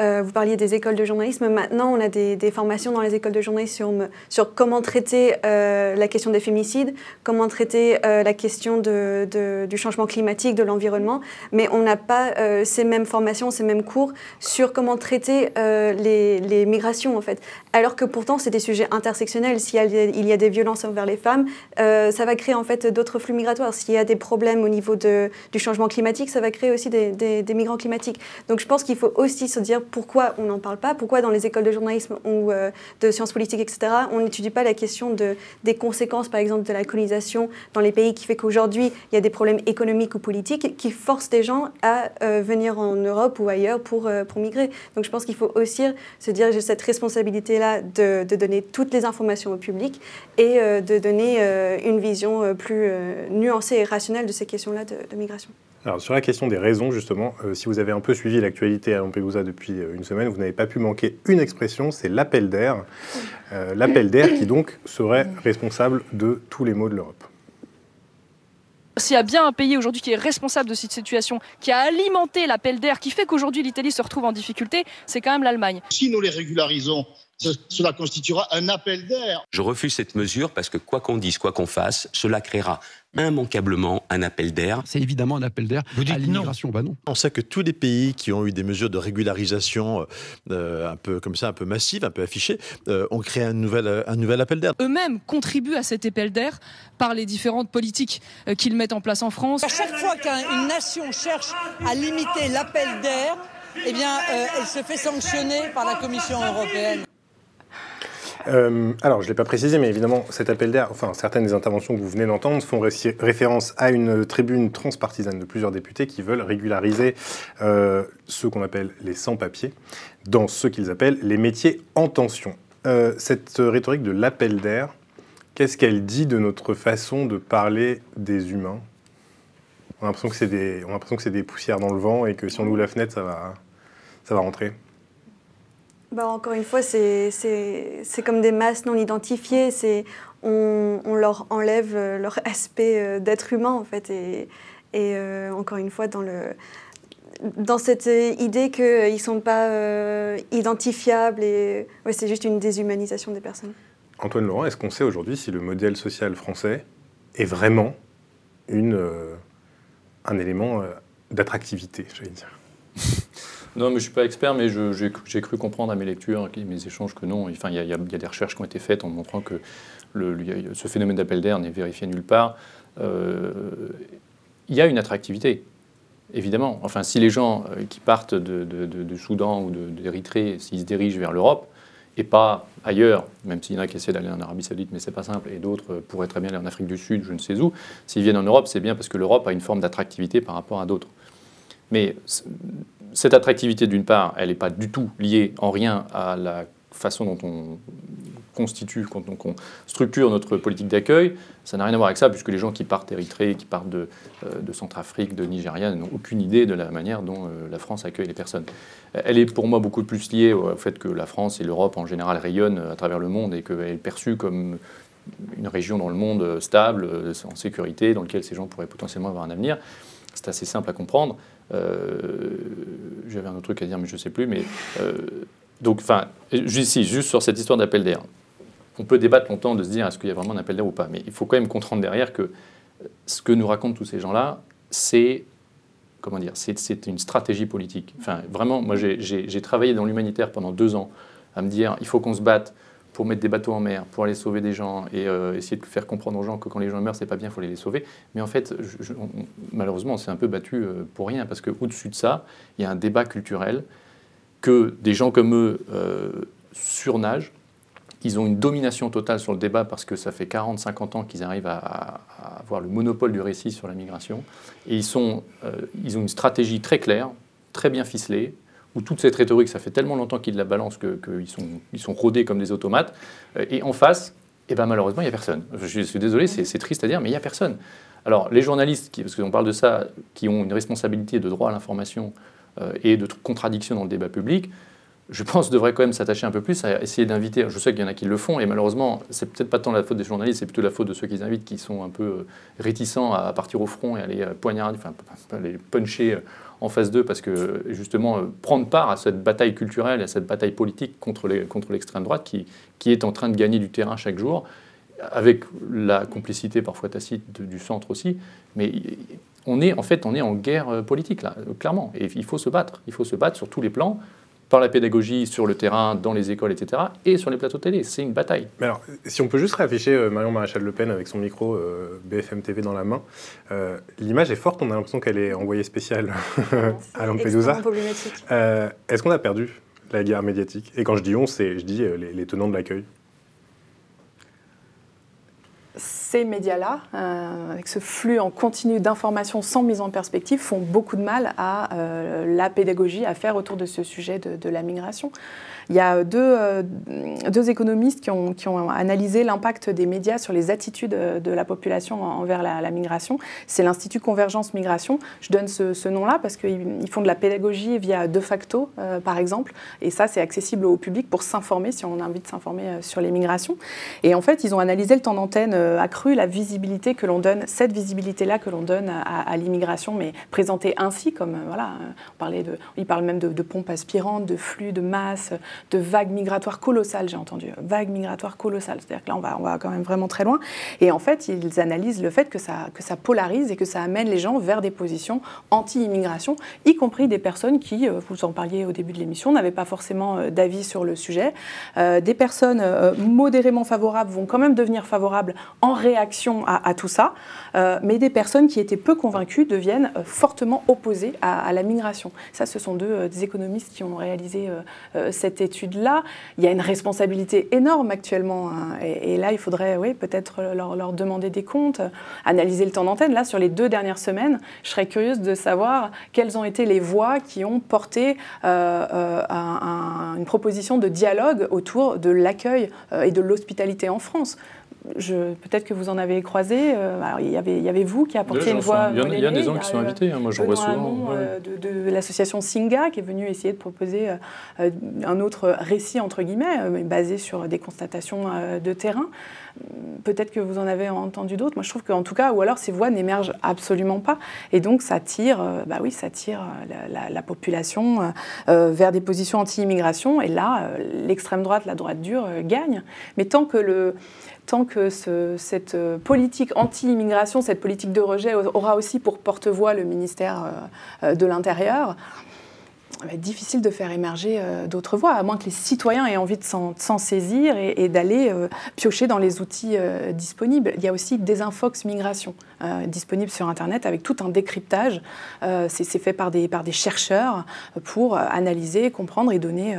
E: euh, vous parliez des écoles de journalisme. Maintenant, on a des, formations dans les écoles de journalisme sur, comment traiter la question des féminicides, comment traiter la question du changement climatique, de l'environnement, mais on n'a pas ces mêmes formations, ces mêmes cours sur comment traiter les, migrations en fait. Alors que pourtant, c'est des sujets intersectionnels. S'il y, y, a des violences envers les femmes, ça va créer en fait d'autres flux migratoires. S'il y a des problèmes au niveau du changement climatique, ça va créer aussi des, migrants climatiques. Donc je pense qu'il faut aussi se dire pourquoi on n'en parle pas, pourquoi dans les écoles de journalisme ou euh, de sciences politiques, etc., on n'étudie pas la question de, des conséquences, par exemple, de la colonisation dans les pays qui fait qu'aujourd'hui, il y a des problèmes économiques ou politiques qui forcent des gens à euh, venir en Europe ou ailleurs pour, euh, pour migrer. Donc je pense qu'il faut aussi se dire j'ai cette responsabilité-là de, donner toutes les informations au public et de donner une vision plus nuancée et rationnelle de ces questions-là de, migration.
A: Alors sur la question des raisons, justement, euh, si vous avez un peu suivi l'actualité à Lampedusa depuis une semaine, vous n'avez pas pu manquer une expression, c'est l'appel d'air. l'appel d'air qui donc serait responsable de tous les maux de l'Europe.
O: S'il y a bien un pays aujourd'hui qui est responsable de cette situation, qui a alimenté l'appel d'air, qui fait qu'aujourd'hui l'Italie se retrouve en difficulté, c'est quand même l'Allemagne.
P: Si nous les régularisons, cela constituera un appel d'air.
Q: Je refuse cette mesure parce que quoi qu'on dise, quoi qu'on fasse, cela créera immanquablement un appel d'air.
R: C'est évidemment un appel d'air à l'immigration. Bah non.
S: On sait que tous les pays qui ont eu des mesures de régularisation euh, un peu comme ça, un peu massives, un peu affichées, euh, ont créé un nouvel, un nouvel appel d'air.
O: Eux-mêmes contribuent à cet appel d'air par les différentes politiques euh, qu'ils mettent en place en France.
M: À chaque fois qu'une nation cherche à limiter l'appel d'air, eh bien, elle se fait sanctionner par la Commission européenne.
A: Euh, alors, je ne l'ai pas précisé, mais évidemment, cet appel d'air, enfin, certaines des interventions que vous venez d'entendre font référence à une tribune transpartisane de plusieurs députés qui veulent régulariser euh, ceux qu'on appelle les sans-papiers dans ce qu'ils appellent les métiers en tension. Euh, cette rhétorique de l'appel d'air, qu'est-ce qu'elle dit de notre façon de parler des humains? On a l'impression que c'est des, des poussières dans le vent et que si on ouvre la fenêtre, ça va, ça va rentrer.
E: Bah, encore une fois, c'est comme des masses non identifiées. On, on, leur enlève euh, leur aspect euh, d'être humain, en fait. Et, euh, encore une fois, dans, le, dans cette idée qu'ils ne sont pas identifiables, et ouais, c'est juste une déshumanisation des personnes.
A: Antoine Laurent, est-ce qu'on sait aujourd'hui si le modèle social français est vraiment une, un élément d'attractivité, j'allais dire?
C: Non, mais je ne suis pas expert, mais j'ai cru comprendre à mes lectures, à mes échanges que non. Enfin, il y, a des recherches qui ont été faites en montrant que ce phénomène d'appel d'air n'est vérifié nulle part. Euh, il y a une attractivité, évidemment. Enfin, si les gens euh, qui partent de, Soudan ou d'Érythrée, s'ils se dirigent vers l'Europe, et pas ailleurs, même s'il y en a qui essaient d'aller en Arabie Saoudite, mais c'est pas simple, et d'autres pourraient très bien aller en Afrique du Sud, je ne sais où. S'ils viennent en Europe, c'est bien parce que l'Europe a une forme d'attractivité par rapport à d'autres. Mais cette attractivité, d'une part, elle n'est pas du tout liée en rien à la façon dont on constitue, quand on, structure notre politique d'accueil, ça n'a rien à voir avec ça, puisque les gens qui partent d'Érythrée, qui partent de, de Centrafrique, de Nigeria, n'ont aucune idée de la manière dont la France accueille les personnes. Elle est pour moi beaucoup plus liée au fait que la France et l'Europe en général rayonnent à travers le monde et qu'elle est perçue comme une région dans le monde stable, en sécurité, dans laquelle ces gens pourraient potentiellement avoir un avenir. C'est assez simple à comprendre. Euh, j'avais un autre truc à dire, mais je ne sais plus. Mais, euh, donc, enfin, juste, sur cette histoire d'appel d'air. On peut débattre longtemps de se dire est-ce qu'il y a vraiment un appel d'air ou pas. Mais il faut quand même comprendre derrière que ce que nous racontent tous ces gens-là, c'est comment dire, c'est une stratégie politique. Enfin, vraiment, moi, j'ai travaillé dans l'humanitaire pendant deux ans à me dire il faut qu'on se batte pour mettre des bateaux en mer, pour aller sauver des gens et euh, essayer de faire comprendre aux gens que quand les gens meurent, c'est pas bien, il faut les, sauver. Mais en fait, malheureusement, on s'est un peu battu euh, pour rien parce qu'au-dessus de ça, il y a un débat culturel que des gens comme eux euh, surnagent. Ils ont une domination totale sur le débat parce que ça fait 40-50 ans qu'ils arrivent à, avoir le monopole du récit sur la migration. Et ils, sont, ils ont une stratégie très claire, très bien ficelée, où toute cette rhétorique, ça fait tellement longtemps qu'ils la balancent qu'ils sont, ils sont rodés comme des automates. Euh, et en face, eh ben, malheureusement, il n'y a personne. Je suis désolé, c'est triste à dire, mais il n'y a personne. Alors, les journalistes, qui, parce qu'on parle de ça, qui ont une responsabilité de droit à l'information euh, et de contradiction dans le débat public, je pense, devraient quand même s'attacher un peu plus à essayer d'inviter. Je sais qu'il y en a qui le font, et malheureusement, c'est peut-être pas tant la faute des journalistes, c'est plutôt la faute de ceux qui invitent, qui sont un peu euh, réticents à partir au front et à aller poignarder, enfin, les puncher en phase 2 parce que justement euh, prendre part à cette bataille culturelle, à cette bataille politique contre l'extrême droite qui, qui est en train de gagner du terrain chaque jour, avec la complicité parfois tacite du centre aussi. Mais on est en fait on est en guerre euh, politique là, clairement. Et il faut se battre. Il faut se battre sur tous les plans par la pédagogie sur le terrain, dans les écoles, etc., et sur les plateaux télé. C'est une bataille.
A: Mais alors, si on peut juste réafficher euh, Marion Maréchal Le Pen avec son micro euh, BFM TV dans la main, euh, l'image est forte, on a l'impression qu'elle est envoyée spéciale à Lampedusa. Est-ce qu'on a perdu la guerre médiatique? Et quand je dis on, c'est, je dis les tenants de l'accueil
B: médias-là, euh, avec ce flux en continu d'informations sans mise en perspective, font beaucoup de mal à euh, la pédagogie à faire autour de ce sujet de la migration. Il y a deux, euh, deux économistes qui ont, qui ont analysé l'impact des médias sur les attitudes de la population envers la, migration. C'est l'Institut Convergence Migration. Je donne ce, nom-là parce qu'ils font de la pédagogie via De facto, par exemple. Et ça, c'est accessible au public pour s'informer, si on a envie de s'informer sur les migrations. Et en fait, ils ont analysé le temps d'antenne accru, la visibilité que l'on donne, cette visibilité-là que l'on donne à, l'immigration, mais présentée ainsi, comme, voilà, on parlait de, ils parlent même de, de pompes aspirantes, de flux, de masse, de vagues migratoires colossales, j'ai entendu. Vagues migratoires colossales. C'est-à-dire que là, on va, on va quand même vraiment très loin. Et en fait, ils analysent le fait que ça, que ça polarise et que ça amène les gens vers des positions anti-immigration, y compris des personnes qui, euh, vous en parliez au début de l'émission, n'avaient pas forcément euh, d'avis sur le sujet. Euh, des personnes modérément favorables vont quand même devenir favorables en réaction à, tout ça, mais des personnes qui étaient peu convaincues deviennent fortement opposées à, la migration. Ça, ce sont deux des économistes qui ont réalisé cette étude-là. Il y a une responsabilité énorme actuellement. Hein. Et, là, il faudrait oui, peut-être leur, demander des comptes, analyser le temps d'antenne. Là, sur les deux dernières semaines, je serais curieuse de savoir quelles ont été les voix qui ont porté euh, euh, une proposition de dialogue autour de l'accueil euh, et de l'hospitalité en France peut-être que vous en avez croisé. Euh, il, y avait, il y avait vous qui apportiez une voix.
C: Il y, a, des gens qui sont invités, hein, moi j'en vois souvent.
B: Euh, de, l'association Singa qui est venue essayer de proposer euh, un autre récit, entre guillemets, basé sur des constatations de terrain. Peut-être que vous en avez entendu d'autres. Moi, je trouve qu'en tout cas, ou alors ces voix n'émergent absolument pas. Et donc, ça tire, bah oui, ça tire la, population vers des positions anti-immigration. Et là, l'extrême droite, la droite dure gagne. Mais tant que le, tant que cette euh, politique anti-immigration, cette politique de rejet aura aussi pour porte-voix le ministère euh, euh, de l'Intérieur, difficile de faire émerger euh, d'autres voies, à moins que les citoyens aient envie de s'en saisir et, d'aller euh, piocher dans les outils euh, disponibles. Il y a aussi Desinfox Migration, disponible sur Internet, avec tout un décryptage. C'est fait par des, chercheurs pour analyser, comprendre et donner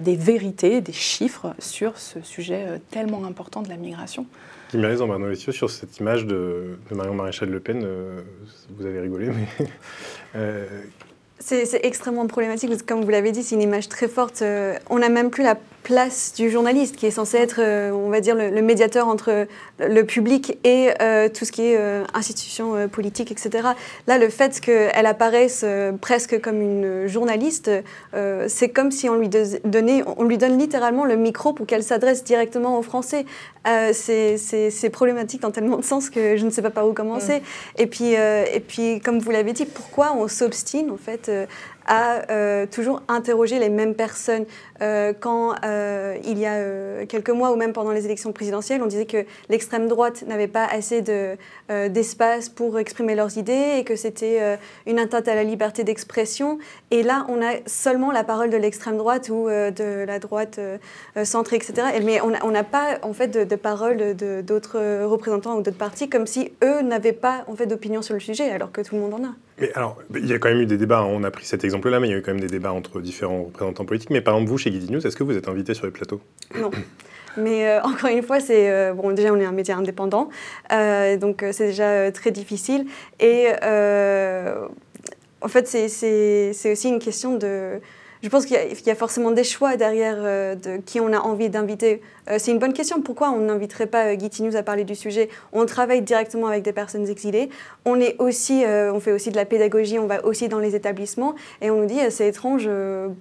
B: des vérités, des chiffres sur ce sujet tellement important de la migration.
A: En sur cette image de, de Marion Maréchal Le Pen, vous avez rigolé, mais
E: c'est extrêmement problématique parce comme vous l'avez dit, c'est une image très forte. Euh, on n'a même plus la place du journaliste, qui est censé être, euh, on va dire, le, médiateur entre le public et euh, tout ce qui est euh, institution politique, etc. Là, le fait qu'elle apparaisse presque comme une journaliste, c'est comme si on lui, donnait, on lui donne littéralement le micro pour qu'elle s'adresse directement aux Français. c'est problématique dans tellement de sens que je ne sais pas par où commencer. Et, puis, et puis, comme vous l'avez dit, pourquoi on s'obstine, en fait, à euh, toujours interroger les mêmes personnes. Euh, quand euh, il y a quelques mois ou même pendant les élections présidentielles, on disait que l'extrême droite n'avait pas assez d'espace pour exprimer leurs idées et que c'était une atteinte à la liberté d'expression. Et là, on a seulement la parole de l'extrême droite ou de la droite centrée, etc. Mais on n'a pas en fait de, parole d'autres représentants ou d'autres partis comme si eux n'avaient pas en fait d'opinion sur le sujet alors que tout le monde en a.
A: Mais alors, il y a quand même eu des débats, on a pris cet exemple-là, mais il y a eu quand même des débats entre différents représentants politiques. Mais par exemple, vous, chez Guidi News, est-ce que vous êtes invité sur les plateaux
E: Non. Mais euh, encore une fois, c'est euh, bon. Déjà, on est un média indépendant, euh, donc c'est déjà très difficile. Et en fait, c'est aussi une question de je pense qu'il y, a forcément des choix derrière euh, qui on a envie d'inviter. Euh, c'est une bonne question. Pourquoi on n'inviterait pas euh, News à parler du sujet? On travaille directement avec des personnes exilées. On, est aussi, on fait aussi de la pédagogie, on va aussi dans les établissements. Et on nous dit, c'est étrange,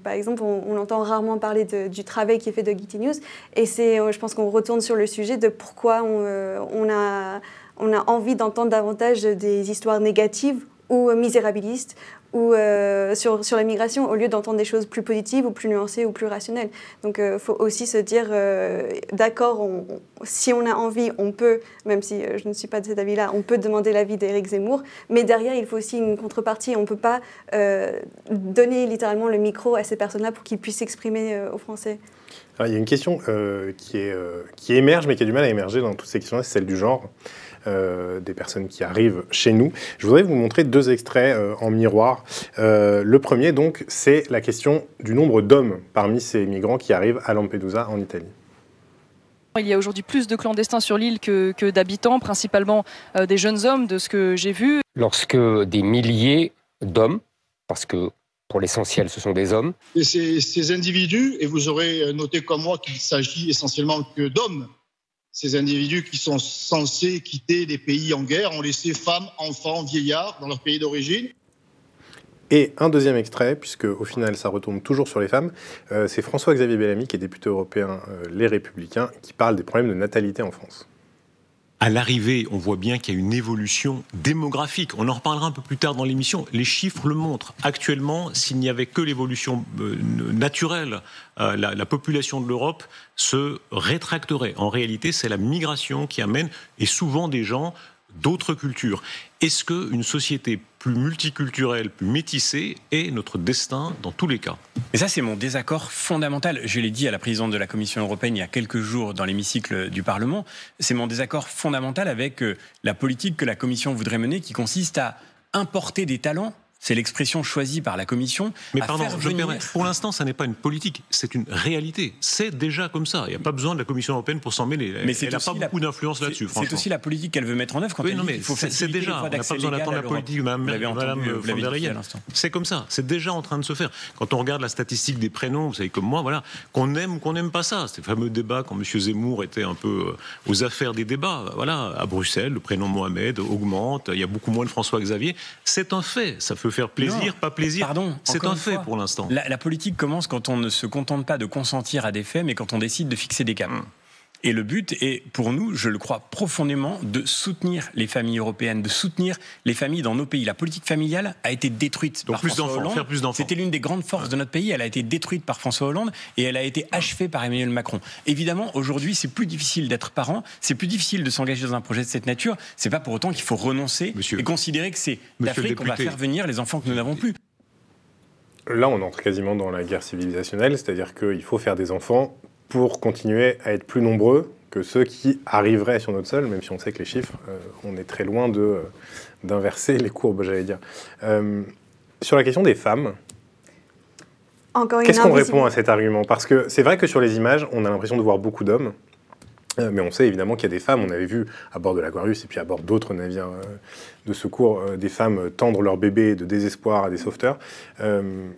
E: par exemple, on, entend rarement parler du travail qui est fait de Getty News. Et c'est, je pense qu'on retourne sur le sujet de pourquoi on a, on a envie d'entendre davantage des histoires négatives ou misérabilistes ou euh, sur, sur la migration, au lieu d'entendre des choses plus positives ou plus nuancées ou plus rationnelles. Donc il euh, faut aussi se dire, euh, d'accord, si on a envie, on peut, même si je ne suis pas de cet avis-là, on peut demander l'avis d'Éric Zemmour, mais derrière, il faut aussi une contrepartie. On ne peut pas donner littéralement le micro à ces personnes-là pour qu'ils puissent s'exprimer aux Français.
A: il y a une question qui, est, qui émerge, mais qui a du mal à émerger dans toutes ces questions-là, c'est celle du genre. Euh, des personnes qui arrivent chez nous. Je voudrais vous montrer deux extraits euh, en miroir. Euh, le premier, donc, c'est la question du nombre d'hommes parmi ces migrants qui arrivent à Lampedusa en Italie.
O: Il y a aujourd'hui plus de clandestins sur l'île que, d'habitants, principalement des jeunes hommes, de ce que j'ai vu.
I: Lorsque des milliers d'hommes, parce que pour l'essentiel ce sont des hommes.
P: Et ces, ces individus, et vous aurez noté comme moi qu'il s'agit essentiellement que d'hommes, ces individus qui sont censés quitter des pays en guerre ont laissé femmes, enfants, vieillards dans leur pays d'origine.
A: Et un deuxième extrait, puisque au final ça retourne toujours sur les femmes, euh, c'est François-Xavier Bellamy, qui est député européen euh, Les Républicains, qui parle des problèmes de natalité en France
T: à l'arrivée, on voit bien qu'il y a une évolution démographique. On en reparlera un peu plus tard dans l'émission. Les chiffres le montrent. Actuellement, s'il n'y avait que l'évolution euh, naturelle, euh, la, population de l'Europe se rétracterait. En réalité, c'est la migration qui amène, et souvent des gens d'autres cultures. Est-ce qu'une société plus multiculturelle, plus métissée est notre destin dans tous les cas?
U: Et ça, c'est mon désaccord fondamental. Je l'ai dit à la présidente de la Commission européenne il y a quelques jours dans l'hémicycle du Parlement. C'est mon désaccord fondamental avec euh, la politique que la Commission voudrait mener qui consiste à importer des talents c'est l'expression choisie par la Commission.
T: Mais pardon, je venir... Pour l'instant, ça n'est pas une politique, c'est une réalité. C'est déjà comme ça. Il n'y a pas besoin de la Commission européenne pour s'en mêler. Mais elle n'a pas beaucoup d'influence là-dessus.
U: C'est aussi la politique qu'elle veut mettre en œuvre quand oui, non, mais
T: C'est déjà. On n'a pas besoin d'attendre la politique, Madame, Madame von der Leyen. C'est comme ça. C'est déjà en train de se faire. Quand on regarde la statistique des prénoms, vous savez comme moi, voilà, qu'on aime ou qu'on n'aime pas ça. Ces fameux débats quand M. Zemmour était un peu euh, aux affaires des débats. Voilà, à Bruxelles, le prénom Mohamed augmente. Il y a beaucoup moins de François Xavier. C'est un fait. Ça peut faire plaisir, pas plaisir. Pardon. C'est un fait pour l'instant.
U: La, politique commence quand on ne se contente pas de consentir à des faits, mais quand on décide de fixer des caps. Hmm. Et le but est, pour nous, je le crois profondément, de soutenir les familles européennes, de soutenir les familles dans nos pays. La politique familiale a été détruite par François Hollande.
T: plus
U: C'était l'une des grandes forces de notre pays. Elle a été détruite par François Hollande et elle a été achevée par Emmanuel Macron. Évidemment, aujourd'hui, c'est plus difficile d'être parent, c'est plus difficile de s'engager dans un projet de cette nature. C'est pas pour autant qu'il faut renoncer et considérer que c'est d'Afrique qu'on va faire venir les enfants que nous n'avons plus.
A: Là, on entre quasiment dans la guerre civilisationnelle, c'est-à-dire qu'il faut faire des enfants pour continuer à être plus nombreux que ceux qui arriveraient sur notre sol, même si on sait que les chiffres, euh, on est très loin de, euh, d'inverser les courbes, j'allais dire. Euh, sur la question des femmes, qu'est-ce qu'on répond à cet argument? Parce que c'est vrai que sur les images, on a l'impression de voir beaucoup d'hommes, mais on sait évidemment qu'il y a des femmes. On avait vu à bord de l'Aquarius et puis à bord d'autres navires de secours des femmes tendre leurs bébés de désespoir à des sauveteurs.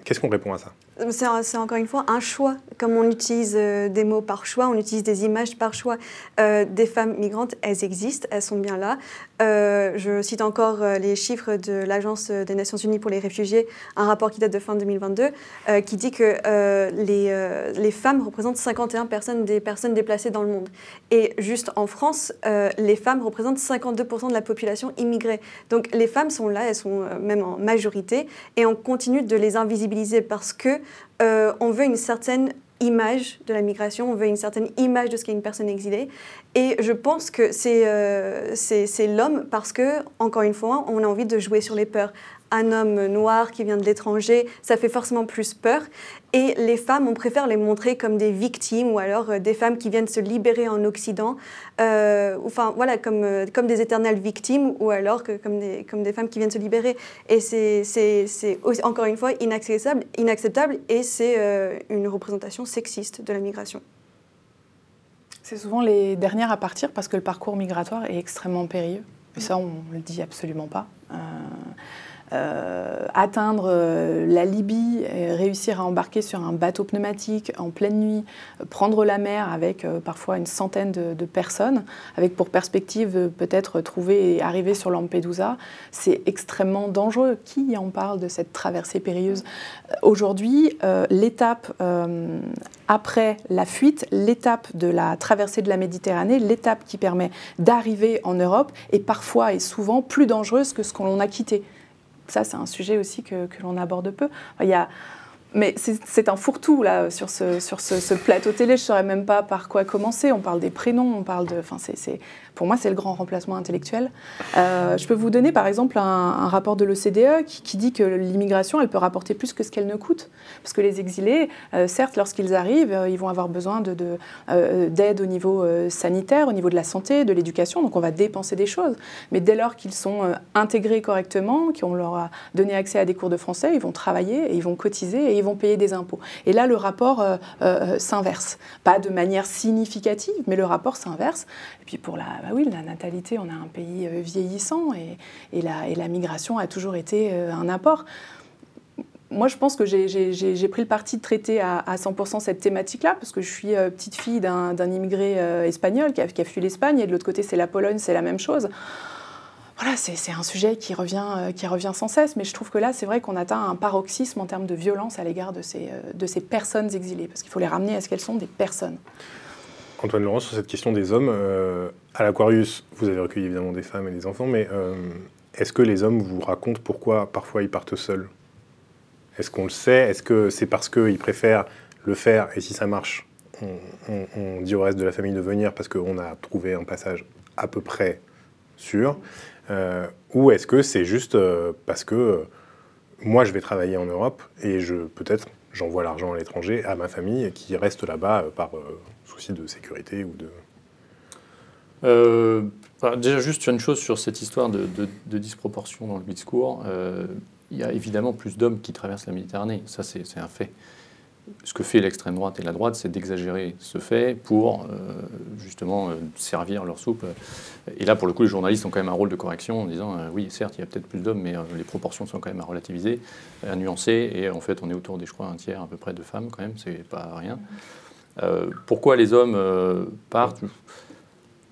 A: Qu'est-ce qu'on répond à ça?
E: C'est encore une fois un choix. Comme on utilise euh, des mots par choix, on utilise des images par choix. Euh, des femmes migrantes, elles existent, elles sont bien là. Euh, je cite encore les chiffres de l'Agence des Nations Unies pour les réfugiés, un rapport qui date de fin 2022, qui dit que les, les femmes représentent 51 personnes des personnes déplacées dans le monde. Et juste en France, les femmes représentent 52% de la population immigrée. Donc les femmes sont là, elles sont même en majorité, et on continue de les invisibiliser parce que euh, on veut une certaine image de la migration, on veut une certaine image de ce qu'est une personne exilée. Et je pense que euh, c'est l'homme parce que, encore une fois, on a envie de jouer sur les peurs un homme noir qui vient de l'étranger, ça fait forcément plus peur. Et les femmes, on préfère les montrer comme des victimes ou alors euh, des femmes qui viennent se libérer en Occident, euh, enfin voilà, comme, euh, comme des éternelles victimes ou alors que, comme, des, comme des femmes qui viennent se libérer. Et c'est encore une fois inacceptable, inacceptable et c'est une représentation sexiste de la migration.
B: C'est souvent les dernières à partir parce que le parcours migratoire est extrêmement périlleux. Et ça, on ne le dit absolument pas. Atteindre euh, la Libye, réussir à embarquer sur un bateau pneumatique en pleine nuit, euh, prendre la mer avec parfois une centaine de, personnes, avec pour perspective peut-être trouver et arriver sur Lampedusa, c'est extrêmement dangereux. Qui en parle de cette traversée périlleuse? Aujourd'hui, l'étape après la fuite, l'étape de la traversée de la Méditerranée, l'étape qui permet d'arriver en Europe est parfois et souvent plus dangereuse que ce qu'on a quitté ça, c'est un sujet aussi que, que l'on aborde peu. Il y a mais c'est un fourre-tout là sur ce, sur ce, plateau télé. Je ne saurais même pas par quoi commencer. On parle des prénoms, on parle de. Enfin, c'est pour moi, c'est le grand remplacement intellectuel. Euh, je peux vous donner par exemple un, rapport de l'OCDE qui, dit que l'immigration, elle peut rapporter plus que ce qu'elle ne coûte. Parce que les exilés, euh, certes, lorsqu'ils arrivent, euh, ils vont avoir besoin d'aide de, d'aide au niveau sanitaire, au niveau de la santé, de l'éducation. Donc on va dépenser des choses. Mais dès lors qu'ils sont intégrés correctement, qu'on leur a donné accès à des cours de français, ils vont travailler ils vont cotiser et ils vont payer des impôts. Et là, le rapport s'inverse. Pas de manière significative, mais le rapport s'inverse. Et puis pour la, bah oui, la natalité, on a un pays euh, vieillissant et, la, migration a toujours été euh, un apport. Moi, je pense que j'ai pris le parti de traiter à, 100% cette thématique-là, parce que je suis euh, petite fille d'un immigré espagnol qui a, fui l'Espagne, et de l'autre côté, c'est la Pologne, c'est la même chose voilà, c'est un sujet qui revient, qui revient sans cesse, mais je trouve que là, c'est vrai qu'on atteint un paroxysme en termes de violence à l'égard de ces, de ces personnes exilées, parce qu'il faut les ramener à ce qu'elles sont des personnes.
A: Antoine Laurent, sur cette question des hommes, euh, à l'Aquarius, vous avez recueilli évidemment des femmes et des enfants, mais euh, est-ce que les hommes vous racontent pourquoi parfois ils partent seuls? Est-ce qu'on le sait? Est-ce que c'est parce qu'ils préfèrent le faire et si ça marche, on, dit au reste de la famille de venir parce qu'on a trouvé un passage à peu près sûr euh, Ou est-ce que c'est juste parce que moi je vais travailler en Europe et je peut-être j'envoie l'argent à l'étranger à ma famille qui reste là-bas par de sécurité ou de...
C: Euh, déjà, juste une chose sur cette histoire de, disproportion dans le discours. Euh, il y a évidemment plus d'hommes qui traversent la Méditerranée. Ça, c'est un fait. Ce que fait l'extrême droite et la droite, c'est d'exagérer ce fait pour euh, justement servir leur soupe. Et là, pour le coup, les journalistes ont quand même un rôle de correction en disant oui, certes, il y a peut-être plus d'hommes, mais les proportions sont quand même à relativiser, à nuancer. Et en fait, on est autour des, je crois, un tiers à peu près de femmes quand même, c'est pas rien. Euh, pourquoi les hommes euh, partent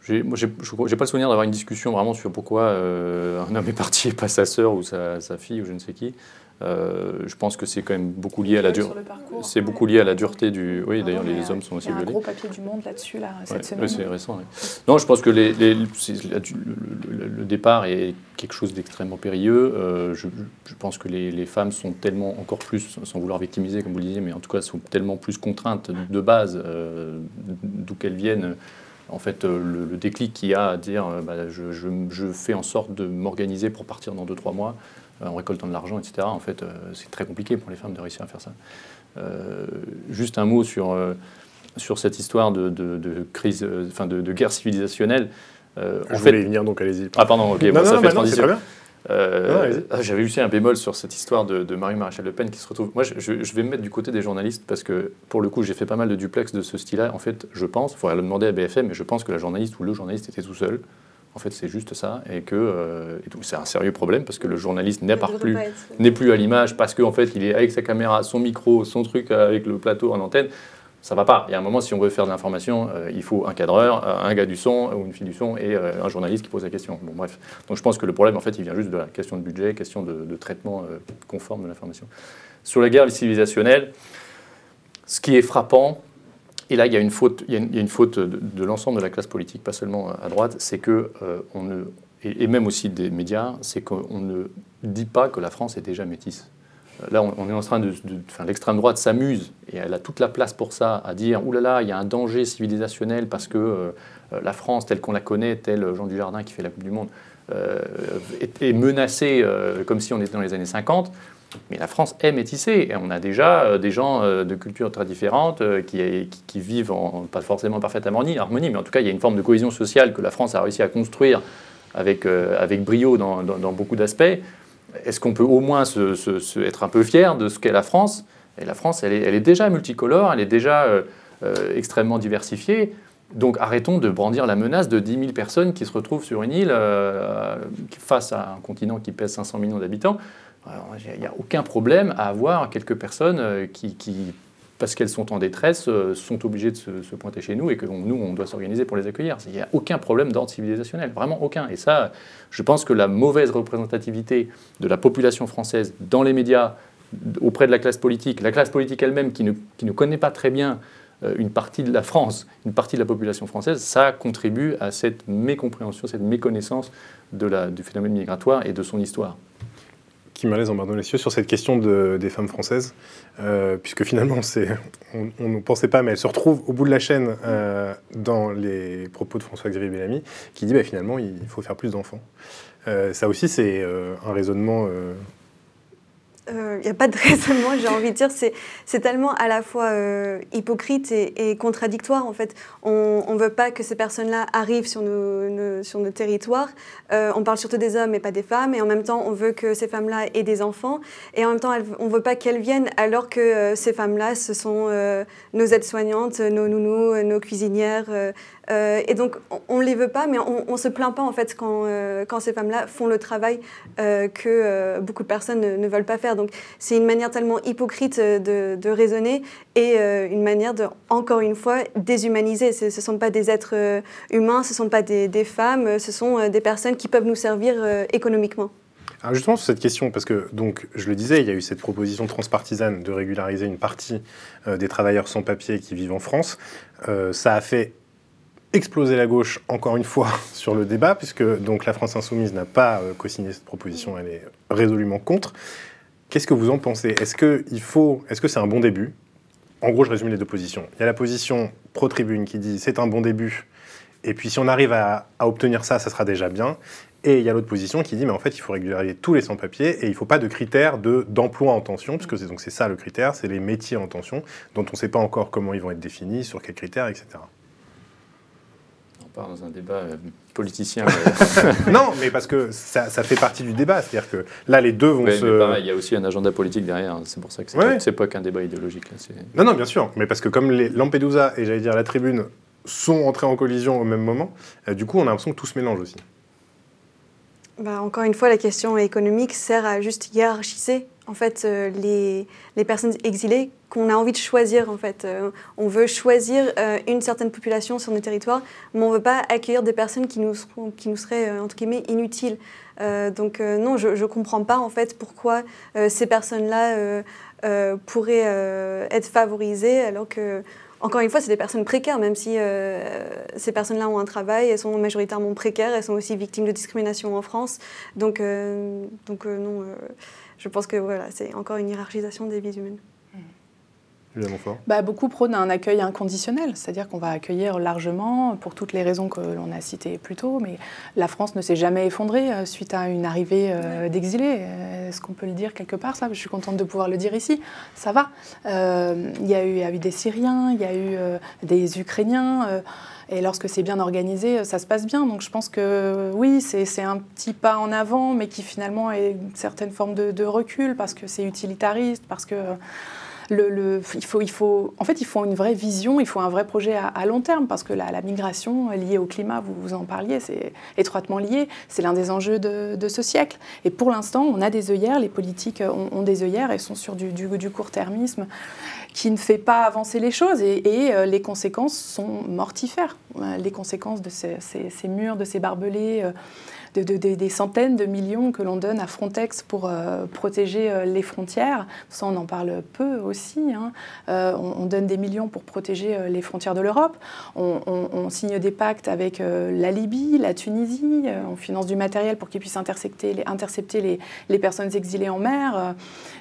C: je n'ai pas le souvenir d'avoir une discussion vraiment sur pourquoi euh, un homme est parti et pas sa sœur ou sa, fille ou je ne sais qui. Je pense que c'est quand même beaucoup lié à la dureté. C'est beaucoup lié à la dureté du. Oui, d'ailleurs, les, hommes sont aussi violés.
B: Il y a un gros papier du Monde là-dessus là, cette semaine.
C: c'est récent. Non, je pense que les, le, départ est quelque chose d'extrêmement périlleux. Je, je, pense que les, femmes sont tellement encore plus, sans vouloir victimiser comme vous le disiez, mais en tout cas sont tellement plus contraintes de base, d'où qu'elles viennent en fait, euh, le, déclic qu'il y a à dire euh, bah, je, fais en sorte de m'organiser pour partir dans 2-3 mois euh, en récoltant de l'argent, etc. En fait, c'est très compliqué pour les femmes de réussir à faire ça. juste un mot sur, sur cette histoire de, crise, enfin de, guerre civilisationnelle.
A: je voulais y venir, donc allez-y.
C: Ah, pardon, ok, ça fait transition. Euh, ah, j'avais aussi un bémol sur cette histoire de, Marie Maréchal Le Pen qui se retrouve. Moi, je, vais me mettre du côté des journalistes parce que, pour le coup, j'ai fait pas mal de duplex de ce style-là. En fait, je pense, il faudrait le demander à BFM, mais je pense que la journaliste ou le journaliste était tout seul En fait, c'est juste ça, et que euh, c'est un sérieux problème parce que le journaliste n'est plus, n'est plus à l'image parce qu'en fait, il est avec sa caméra, son micro, son truc avec le plateau en antenne. Ça va pas. Il y a un moment, si on veut faire de l'information, euh, il faut un cadreur, euh, un gars du son ou une fille du son et euh, un journaliste qui pose la question. Bon, bref. Donc, je pense que le problème, en fait, il vient juste de la question de budget, question de, de traitement conforme de l'information. Sur la guerre civilisationnelle, ce qui est frappant, et là, il y a une faute, il y a une, faute de, l'ensemble de la classe politique, pas seulement à droite, c'est que euh, on ne, et, même aussi des médias, c'est qu'on ne dit pas que la France est déjà métisse. Euh, Là, on, est en train de, enfin, l'extrême droite s'amuse et elle a toute la place pour ça, à dire oulala, là là, il y a un danger civilisationnel parce que euh, la France, telle qu'on la connaît, tel Jean Dujardin qui fait la Coupe du Monde, est, menacée comme si on était dans les années 50. Mais la France est métissée et on a déjà euh, des gens euh, de cultures très différentes euh, qui, qui- vivent en, pas forcément en parfaite harmonie, mais en tout cas il y a une forme de cohésion sociale que la France a réussi à construire avec, avec brio dans, dans- beaucoup d'aspects. Est-ce qu'on peut au moins être un peu fier de ce qu'est la France? Et la France, elle est, déjà multicolore, elle est déjà extrêmement diversifiée. Donc arrêtons de brandir la menace de 10 000 personnes qui se retrouvent sur une île face à un continent qui pèse 500 millions d'habitants. Il n'y a aucun problème à avoir quelques personnes euh, qui, parce qu'elles sont en détresse, euh, sont obligées de se, pointer chez nous et que nous, on doit s'organiser pour les accueillir. Il n'y a aucun problème d'ordre civilisationnel, vraiment aucun. Et ça, je pense que la mauvaise représentativité de la population française dans les médias, auprès de la classe politique, la classe politique elle-même qui ne, connaît pas très bien euh, une partie de la France, une partie de la population française, ça contribue à cette mécompréhension, cette méconnaissance du phénomène migratoire et de son histoire.
A: Malaise en les cieux sur cette question de- des femmes françaises, euh, puisque finalement, on ne pensait pas, mais elle se retrouve au bout de la chaîne euh, dans les propos de François-Xavier Bellamy, qui dit bah, finalement, il faut faire plus d'enfants. Euh, ça aussi, c'est un raisonnement. Euh,
E: Il n'y a pas de raisonnement, j'ai envie de dire. C'est tellement à la fois euh, hypocrite et, contradictoire. En fait, on ne veut pas que ces personnes-là arrivent sur nos, sur nos territoires. Euh, on parle surtout des hommes et pas des femmes. Et en même temps, on veut que ces femmes-là aient des enfants. Et en même temps, on ne veut pas qu'elles viennent alors que euh, ces femmes-là, ce sont euh, nos aides-soignantes, nos nounous, euh, nos cuisinières. Euh, et donc, on ne les veut pas, mais on ne se plaint pas en fait quand, euh, quand ces femmes-là font le travail euh, que beaucoup de personnes ne, veulent pas faire. Donc, c'est une manière tellement hypocrite de, raisonner et une manière de, encore une fois, déshumaniser. Ce ne sont pas des êtres humains, ce ne sont pas des, femmes, ce sont des personnes qui peuvent nous servir économiquement.
A: Alors justement sur cette question, parce que donc je le disais, il y a eu cette proposition transpartisane de régulariser une partie des travailleurs sans papier qui vivent en France. Ça a fait exploser la gauche encore une fois sur le débat, puisque donc la France insoumise n'a pas euh, co-signé cette proposition, elle est résolument contre. Qu'est-ce que vous en pensez? Est-ce que il faut, que c'est un bon début? En gros, je résume les deux positions. Il y a la position pro-tribune qui dit c'est un bon début, et puis si on arrive à, obtenir ça, ça sera déjà bien. Et il y a l'autre position qui dit mais en fait il faut régulariser tous les sans-papiers et il ne faut pas de critères de, d'emploi en tension, puisque c'est ça le critère, c'est les métiers en tension, dont on ne sait pas encore comment ils vont être définis, sur quels critères, etc.
C: Part dans un débat euh, politicien. mais-
A: non, mais parce que ça, ça fait partie du débat, c'est-à-dire que là les deux vont
C: Ouais,
A: se...
C: mais pareil, il y a aussi un agenda politique derrière. C'est pour ça que c'est
A: Ouais.
C: pas, c'est pas qu'un débat idéologique. Là.
A: Non, non, bien sûr, mais parce que comme les Lampedusa et j'allais dire la Tribune sont entrés en collision au même moment, euh, du coup on a l'impression que tout se mélange aussi.
E: Bah, encore une fois, la question économique sert à juste hiérarchiser en fait euh, les, les personnes exilées qu'on a envie de choisir en fait. Euh, on veut choisir euh, une certaine population sur nos territoires, mais on ne veut pas accueillir des personnes qui nous, qui nous seraient entre guillemets inutiles. Donc non, je ne comprends pas en fait pourquoi ces personnes-là pourraient être favorisées alors que encore une fois, c'est des personnes précaires, même si ces personnes-là ont un travail, elles sont majoritairement précaires, elles sont aussi victimes de discrimination en France. Donc, donc non, je pense que voilà, c'est encore une hiérarchisation des vies humaines.
A: Montfort.
B: Bah, beaucoup prônent un accueil inconditionnel, c'est-à-dire qu'on va accueillir largement pour toutes les raisons que l'on a citées plus tôt, mais la France ne s'est jamais effondrée euh, suite à une arrivée euh, d'exilés. Euh, Est-ce qu'on peut le dire quelque part ça? Je suis contente de pouvoir le dire ici. Ça va. Euh, Il y, a eu- il y a eu des Syriens, il y a eu euh, des Ukrainiens. Et lorsque c'est bien organisé, ça se passe bien. Donc je pense que oui, c'est un petit pas en avant, mais qui finalement est une certaine forme de, recul parce que c'est utilitariste, parce que il faut, il faut, en fait, il faut une vraie vision, il faut un vrai projet à, long terme, parce que la, migration liée au climat, vous, vous en parliez, c'est étroitement lié. C'est l'un des enjeux de, ce siècle. Et pour l'instant, on a des œillères, les politiques ont, des œillères et sont sur du court-termisme qui ne fait pas avancer les choses et, et les conséquences sont mortifères. Les conséquences de ces, murs, de ces barbelés de, des centaines de millions que l'on donne à Frontex pour euh, protéger euh, les frontières. Ça, on en parle peu aussi. Hein. Euh, on, donne des millions pour protéger les frontières de l'Europe. On, signe des pactes avec la Libye, la Tunisie. on finance du matériel pour qu'ils puissent intercepter les, les, personnes exilées en mer.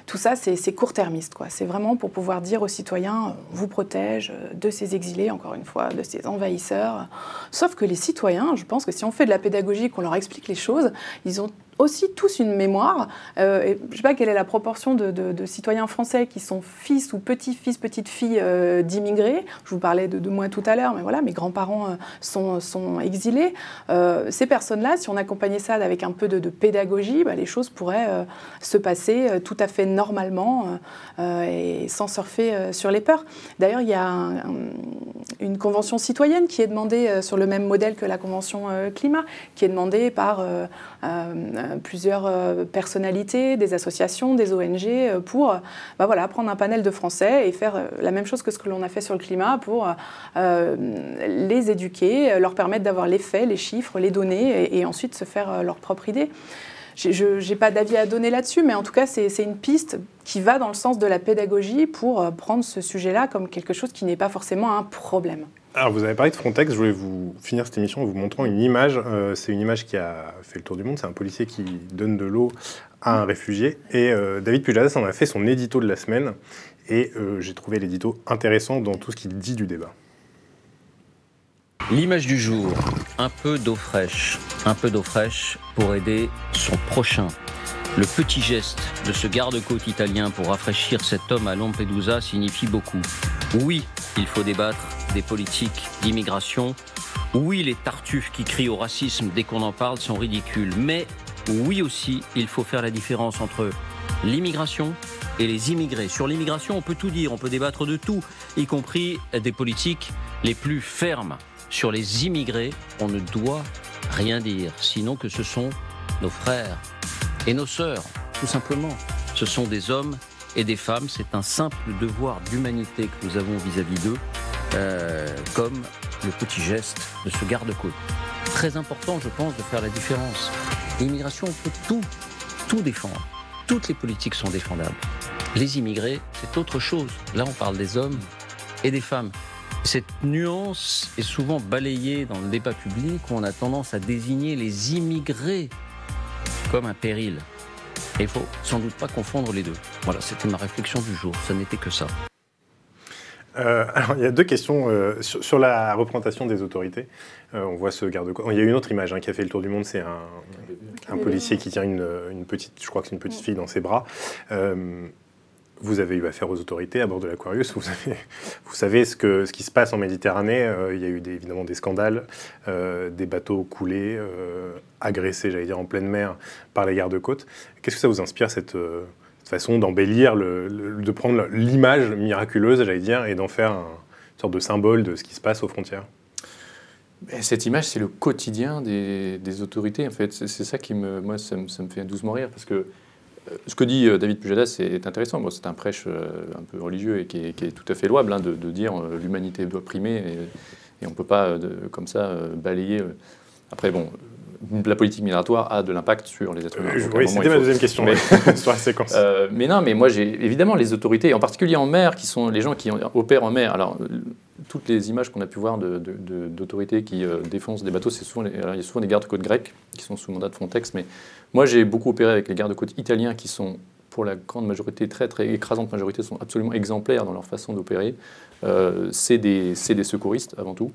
B: tout ça, c'est court-termiste. C'est vraiment pour pouvoir dire aux citoyens, on vous protège de ces exilés, encore une fois, de ces envahisseurs. Sauf que les citoyens, je pense que si on fait de la pédagogie, qu'on leur explique les choses. Ils ont aussi tous une mémoire. Euh, je ne sais pas quelle est la proportion de, citoyens français qui sont fils ou petits-fils, petites-filles euh, d'immigrés. Je vous parlais de, moi tout à l'heure, mais voilà, mes grands-parents euh, sont, exilés. ces personnes-là, si on accompagnait ça avec un peu de, pédagogie, bah, les choses pourraient se passer tout à fait normalement et sans surfer sur les peurs. D'ailleurs, il y a une convention citoyenne qui est demandée sur le même modèle que la convention climat, qui est demandée par plusieurs euh, personnalités, des associations, des ONG, euh, pour bah voilà, prendre un panel de Français et faire la même chose que ce que l'on a fait sur le climat pour les éduquer, leur permettre d'avoir les faits, les chiffres, les données et, ensuite se faire leur propre idée. Je n'ai pas d'avis à donner là-dessus, mais en tout cas, c'est une piste qui va dans le sens de la pédagogie pour prendre ce sujet-là comme quelque chose qui n'est pas forcément un problème.
A: Alors, vous avez parlé de Frontex. Je voulais vous finir cette émission en vous montrant une image. Euh, c'est une image qui a fait le tour du monde. C'est un policier qui donne de l'eau à un réfugié. Et euh, David Pujadas en a fait son édito de la semaine. Et euh, j'ai trouvé l'édito intéressant dans tout ce qu'il dit du débat.
V: L'image du jour, un peu d'eau fraîche. Un peu d'eau fraîche pour aider son prochain. Le petit geste de ce garde-côte italien pour rafraîchir cet homme à Lampedusa signifie beaucoup. Oui, il faut débattre des politiques d'immigration. Oui, les tartuffes qui crient au racisme dès qu'on en parle sont ridicules. Mais oui aussi, il faut faire la différence entre l'immigration et les immigrés. Sur l'immigration, on peut tout dire, on peut débattre de tout, y compris des politiques les plus fermes. Sur les immigrés, on ne doit rien dire, sinon que ce sont nos frères et nos sœurs, tout simplement. Ce sont des hommes et des femmes. C'est un simple devoir d'humanité que nous avons vis-à-vis d'eux, euh, comme le petit geste de ce garde-côte. Très important, je pense, de faire la différence. L'immigration, on peut tout, tout défendre. Toutes les politiques sont défendables. Les immigrés, c'est autre chose. Là, on parle des hommes et des femmes. Cette nuance est souvent balayée dans le débat public où on a tendance à désigner les immigrés comme un péril. Et il faut sans doute pas confondre les deux. Voilà, c'était ma réflexion du jour. Ça n'était que ça.
A: Euh, alors, il y a deux questions euh, sur, la représentation des autorités. Euh, on voit ce garde-côte. Il y a une autre image hein, qui a fait le tour du monde, c'est un, policier qui tient une, petite, je crois que c'est une petite fille dans ses bras. vous avez eu affaire aux autorités à bord de l'Aquarius. Vous, savez ce qui se passe en Méditerranée. il y a eu évidemment des scandales, des bateaux coulés, agressés, j'allais dire, en pleine mer par les gardes-côtes. Qu'est-ce que ça vous inspire cette façon d'embellir, de prendre l'image miraculeuse, j'allais dire, et d'en faire une sorte de symbole de ce qui se passe aux frontières
C: cette image, c'est le quotidien des, autorités. En fait, c'est ça qui me, moi, ça me, fait doucement rire parce que euh, ce que dit euh, David Pujadas c'est intéressant. Moi, c'est un prêche euh, un peu religieux et qui est, tout à fait louable hein, de, dire l'humanité doit primer et, on ne peut pas comme ça balayer. Après, bon, la politique migratoire a de l'impact sur les êtres humains.
A: Euh, oui, c'était ma deuxième question mais, sur la séquence.
C: Euh, mais non, mais moi, j'ai évidemment les autorités, en particulier en mer, qui sont les gens qui opèrent en mer. Alors, toutes les images qu'on a pu voir d'autorités de, qui euh, défoncent des bateaux, c'est souvent, il y a souvent des gardes-côtes grecs qui sont sous mandat de Frontex. Mais moi, j'ai beaucoup opéré avec les gardes-côtes italiens qui sont pour la grande majorité, très très écrasante majorité, sont absolument exemplaires dans leur façon d'opérer. c'est des, des, secouristes avant tout.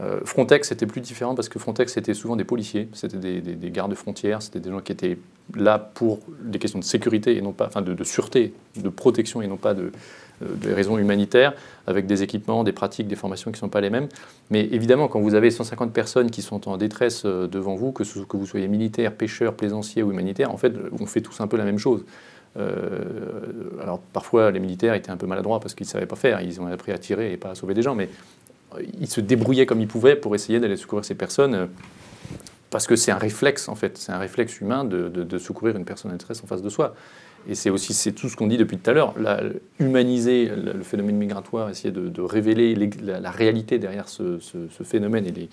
C: Euh, Frontex était plus différent parce que Frontex c'était souvent des policiers, c'était des, gardes frontières, c'était des gens qui étaient là pour des questions de sécurité et non pas, enfin de, sûreté, de protection et non pas de, euh, raisons humanitaires, avec des équipements, des pratiques, des formations qui ne sont pas les mêmes. Mais évidemment, quand vous avez 150 personnes qui sont en détresse euh, devant vous, que, que vous soyez militaire, pêcheur, plaisancier ou humanitaire, en fait, on fait tous un peu la même chose. alors parfois les militaires étaient un peu maladroits parce qu'ils ne savaient pas faire, ils ont appris à tirer et pas à sauver des gens, mais ils se débrouillaient comme ils pouvaient pour essayer d'aller secourir ces personnes parce que c'est un réflexe en fait, c'est un réflexe humain de, de, secourir une personne en détresse en face de soi. Et c'est aussi c'est tout ce qu'on dit depuis tout à l'heure, humaniser le phénomène migratoire, essayer de, révéler la, réalité derrière ce, phénomène et les,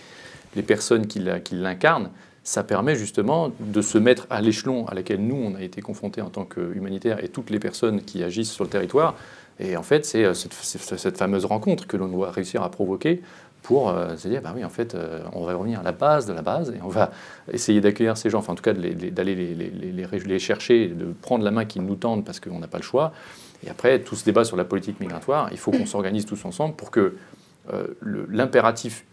C: les personnes qui l'incarnent, ça permet justement de se mettre à l'échelon à laquelle nous, on a été confrontés en tant qu'humanitaires et toutes les personnes qui agissent sur le territoire. Et en fait, c'est cette, fameuse rencontre que l'on doit réussir à provoquer pour euh, se dire, bah oui, en fait, euh, on va revenir à la base de la base et on va essayer d'accueillir ces gens, enfin en tout cas d'aller les, chercher, de prendre la main qu'ils nous tendent parce qu'on n'a pas le choix. Et après, tout ce débat sur la politique migratoire, il faut qu'on s'organise tous ensemble pour que euh, l'impératif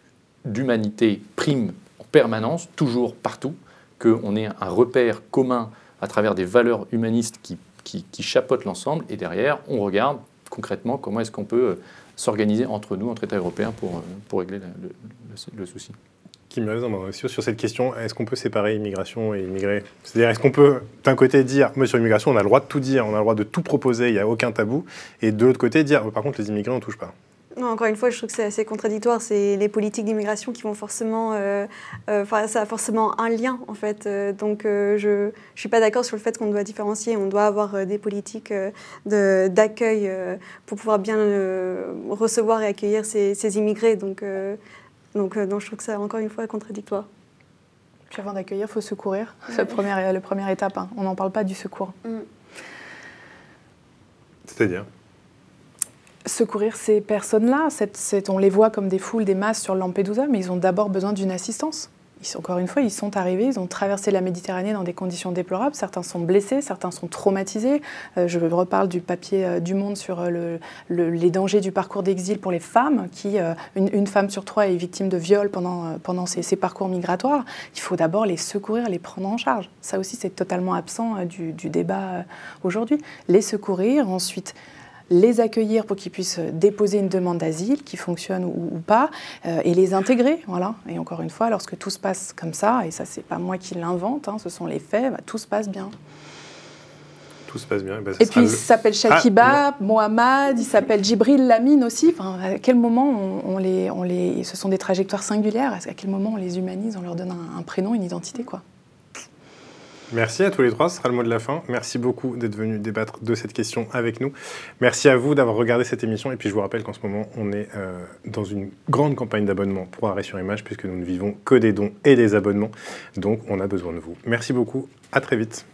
C: d'humanité prime en permanence, toujours partout, qu'on ait un repère commun à travers des valeurs humanistes qui chapeautent l'ensemble, et derrière, on regarde concrètement comment est-ce qu'on peut s'organiser entre nous, entre États européens, pour, euh, régler le, souci?
A: Kim sur cette question, est-ce qu'on peut séparer immigration et immigrés? C'est-à-dire, est-ce qu'on peut, d'un côté, dire, moi sur l'immigration, on a le droit de tout dire, on a le droit de tout proposer, il n'y a aucun tabou, et de l'autre côté, dire, par contre, les immigrés, on ne touche pas?
E: Encore une fois, je trouve que c'est assez contradictoire. C'est les politiques d'immigration qui vont forcément. Euh, euh, ça a forcément un lien, en fait. Euh, donc, je ne suis pas d'accord sur le fait qu'on doit différencier. On doit avoir des politiques d'accueil pour pouvoir bien recevoir et accueillir ces, immigrés. Donc, donc, je trouve que c'est encore une fois contradictoire.
B: Puis avant d'accueillir, il faut secourir. C'est la première, la première étape. Hein. On n'en parle pas du secours. Mm.
A: C'est-à-dire?
B: Secourir ces personnes-là. on les voit comme des foules, des masses sur Lampedusa, mais ils ont d'abord besoin d'une assistance. Encore une fois, ils sont arrivés, ils ont traversé la Méditerranée dans des conditions déplorables. Certains sont blessés, certains sont traumatisés. Euh, je reparle du papier euh, du Monde sur euh, les dangers du parcours d'exil pour les femmes, qui une, femme sur trois est victime de viol pendant, ces, parcours migratoires. Il faut d'abord les secourir, les prendre en charge. Ça aussi, c'est totalement absent du débat aujourd'hui. Les secourir, ensuite les accueillir pour qu'ils puissent déposer une demande d'asile, qui fonctionne ou, pas, euh, et les intégrer. Voilà. Et encore une fois, lorsque tout se passe comme ça, et ça, c'est pas moi qui l'invente, hein, ce sont les faits, bah, tout se passe bien.
A: Tout se passe bien.
B: Bah, et puis, il s'appelle Shakiba, ah, Mohamed, il s'appelle Djibril Lamine aussi. Enfin, à quel moment on, les, on les. Ce sont des trajectoires singulières. À quel moment on les humanise, on leur donne un, un prénom, une identité, quoi?
A: Merci à tous les trois, ce sera le mot de la fin. Merci beaucoup d'être venus débattre de cette question avec nous. Merci à vous d'avoir regardé cette émission. Et puis je vous rappelle qu'en ce moment, on est euh, dans une grande campagne d'abonnement pour Arrêt sur Image, puisque nous ne vivons que des dons et des abonnements. Donc on a besoin de vous. Merci beaucoup, à très vite.